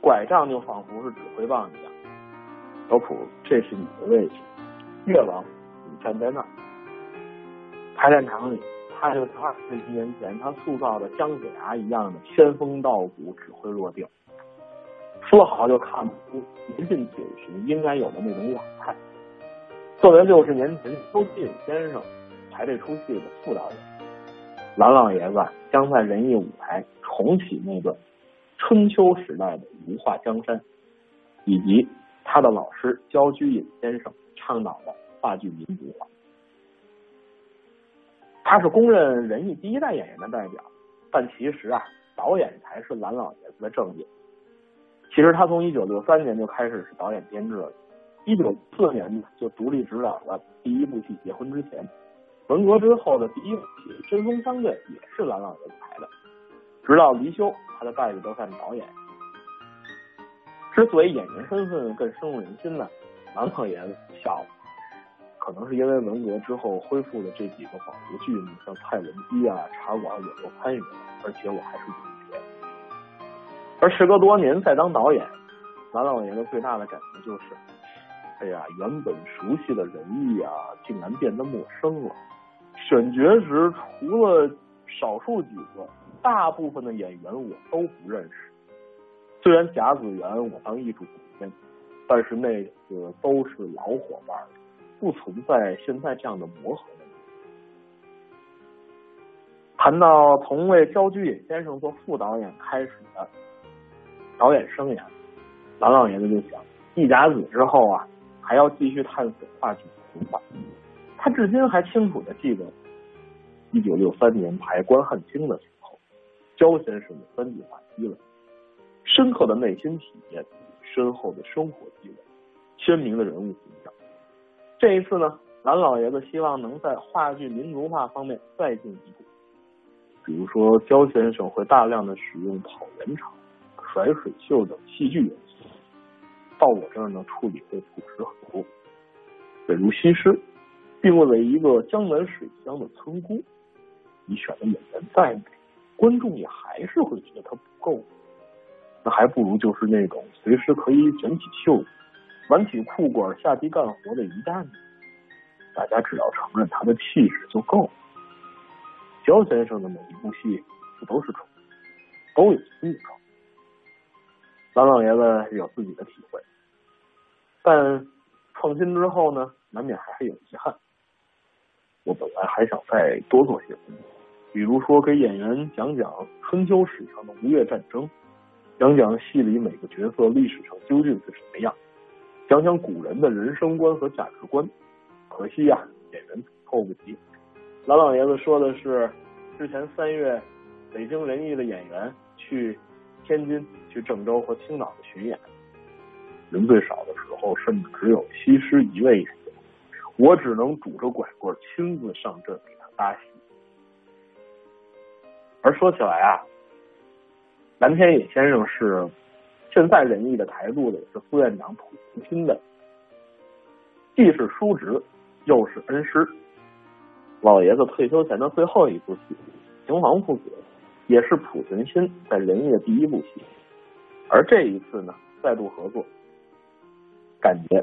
Y: 拐杖就仿佛是指挥棒一样。小普，这是你的位置，越王，你站在那儿。排练场里，他就二十年前他塑造的姜子牙一样的仙风道骨、指挥若定，说好就看不出年近九十应该有的那种老态。作为六十年前周进先生。排这出戏的副导演蓝老爷子将在人艺舞台重启那个春秋时代的儒化江山，以及他的老师焦居隐先生倡导的话剧民族化。他是公认人艺第一代演员的代表，但其实啊，导演才是蓝老爷子的正业。其实他从一九六三年就开始是导演编制了，一九四年就独立指导了第一部戏《结婚之前》。文革之后的第一部戏《针锋相对》也是蓝老爷子拍的，直到离休，他的待遇都算导演。之所以演员身份更深入人心呢，蓝老爷子笑了，可能是因为文革之后恢复的这几个保留剧目，像《蔡文姬》啊、《茶馆》我都参与了，而且我还是主角。而时隔多年再当导演，蓝老爷子最大的感觉就是，哎呀，原本熟悉的人艺啊，竟然变得陌生了。选角时，除了少数几个，大部分的演员我都不认识。虽然甲子园我当艺术总监，但是那个都是老伙伴了，不存在现在这样的磨合问题。谈到从为焦居隐先生做副导演开始的导演生涯，蓝老爷子就想，一甲子之后啊，还要继续探索话剧的文化。他至今还清楚的记得，一九六三年排关汉卿的时候，焦先生的三句话积累，深刻的内心体验，深厚的生活积累，鲜明的人物形象。这一次呢，蓝老爷子希望能在话剧民族化方面再进一步，比如说焦先生会大量的使用跑圆场、甩水袖等戏剧元素，到我这儿呢处理会朴实很多，比如西施。并为一个江南水乡的村姑，你选的演员再美，观众也还是会觉得他不够。那还不如就是那种随时可以卷起袖子、挽起裤管下地干活的一大女，大家只要承认她的气质就够了。焦先生的每一部戏不都是创都有新创蓝老爷子有自己的体会，但创新之后呢，难免还是有遗憾。我本来还想再多做些工作，比如说给演员讲讲春秋史上的吴越战争，讲讲戏里每个角色历史上究竟是什么样，讲讲古人的人生观和价值观。可惜呀，演员凑不齐。蓝老爷子说的是，之前三月北京人艺的演员去天津、去郑州和青岛的巡演，人最少的时候，甚至只有西施一位演员。我只能拄着拐棍亲自上阵给他搭戏。而说起来啊，蓝天野先生是现在人艺的台柱子，是副院长蒲存欽的，既是叔侄，又是恩师。老爷子退休前的最后一部戏《秦皇父子》，也是濮存欽在人艺的第一部戏。而这一次呢，再度合作，感觉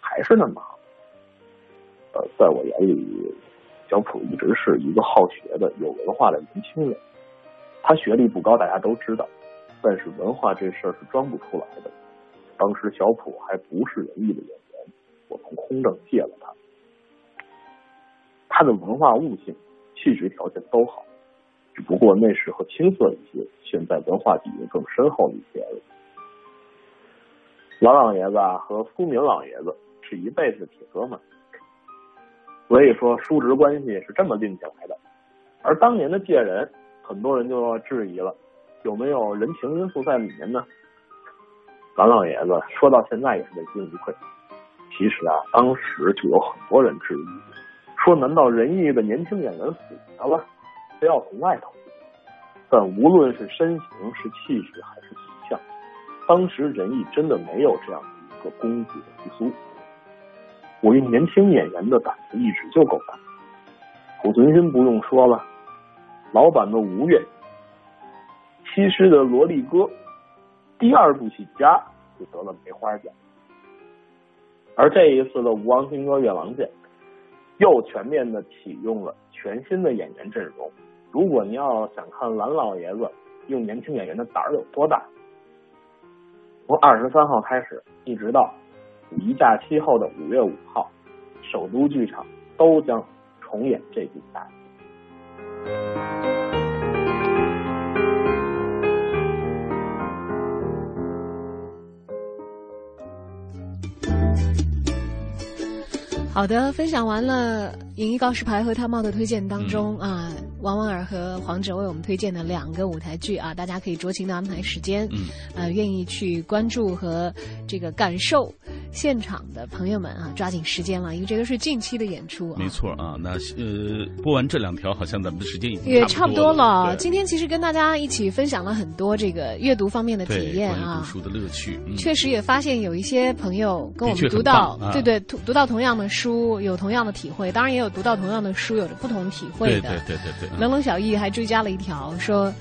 Y: 还是那么好。呃，在我眼里，小普一直是一个好学的、有文化的年轻人。他学历不高，大家都知道，但是文化这事儿是装不出来的。当时小普还不是仁义的演员，我从空政借了他。他的文化悟性、气质条件都好，只不过那时候青涩一些，现在文化底蕴更深厚一些了。老老爷子和苏明老爷子是一辈子铁哥们，所以说叔侄关系是这么定起来的。而当年的借人，很多人就要质疑了，有没有人情因素在里面呢？王老爷子说到现在也是问心无愧。其实啊，当时就有很多人质疑，说难道仁义的年轻演员死了，非要从外头？但无论是身形、是气质还是形象，当时仁义真的没有这样的一个公子的复苏。我一年轻演员的胆子一直就够大。濮存昕不用说了，老版的吴越，西施的萝莉哥，第二部戏《家》就得了梅花奖。而这一次的《吴王听歌月郎剑》，又全面的启用了全新的演员阵容。如果您要想看蓝老爷子用年轻演员的胆儿有多大，从二十三号开始，一直到五一假期后的五月五号，首都剧场都将重演这比赛。
A: 好的，分享完了影艺告示牌和他帽的推荐当中啊，王婉儿和黄哲为我们推荐的两个舞台剧啊，大家可以酌情的安排时间，
B: 嗯，
A: 呃，愿意去关注和这个感受现场的朋友们啊，抓紧时间了，因为这个是近期的演出啊。
B: 没错啊，那呃，播完这两条，好像咱们的时间已经
A: 也
B: 差不
A: 多
B: 了。
A: 今天其实跟大家一起分享了很多这个阅读方面的体验
B: 啊读
A: 啊。
B: 书的乐趣，嗯
A: 确实也发现有一些朋友跟我们读到，
B: 啊
A: 对对，读读到同样的书，有同样的体会，当然也有读到同样的书，有着不同体会的。
B: 对对对对
A: 冷冷小易还追加了一条说。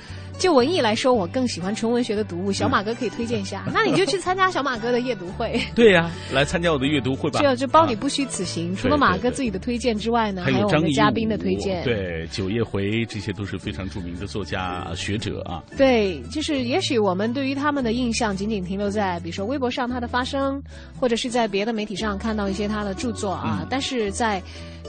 A: 就文艺来说，我更喜欢纯文学的读物，小马哥可以推荐一下。那你就去参加小马哥的夜读会，
B: 对呀、来参加我的阅读会吧。
A: 这就包你不虚此行。除了马哥自己的推荐之外呢，
B: 还
A: 还有我们嘉宾的推荐。
B: 对，九叶回这些都是非常著名的作家、学者啊。
A: 对，就是也许我们对于他们的印象仅仅停留在，比如说微博上他的发声，或者是在别的媒体上看到一些他的著作啊，
B: 嗯
A: 但是在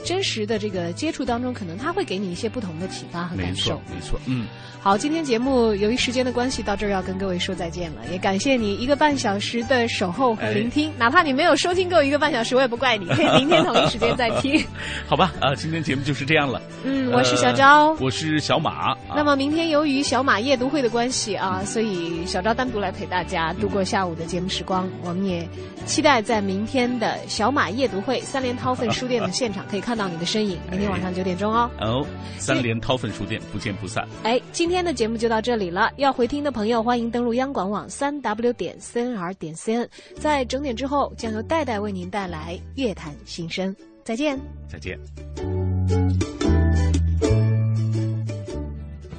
A: 真实的这个接触当中，可能他会给你一些不同的启发和感受
B: 错。，没错，嗯，
A: 好，今天节目由于时间的关系，到这儿要跟各位说再见了，也感谢你一个半小时的守候和聆听，哪怕你没有收听够一个半小时，我也不怪你，可以明天同一时间再听。
B: 好吧，啊，今天节目就是这样了。
A: 嗯我是小昭
B: 呃我是小马。啊
A: 那么明天由于小马夜读会的关系啊，所以小昭单独来陪大家度过下午的节目时光。我们也期待在明天的小马夜读会三联韬奋书店的现场 可以看到你的身影。明天晚上九点钟哦。
B: 哦，三联韬奋书店不见不散。
A: 哎，今天的节目就到这里了。要回听的朋友，欢迎登录央广网三 w 点 cnr 点 cn，在整点之后将由戴戴为您带来乐坛新声。再见。
B: 再见。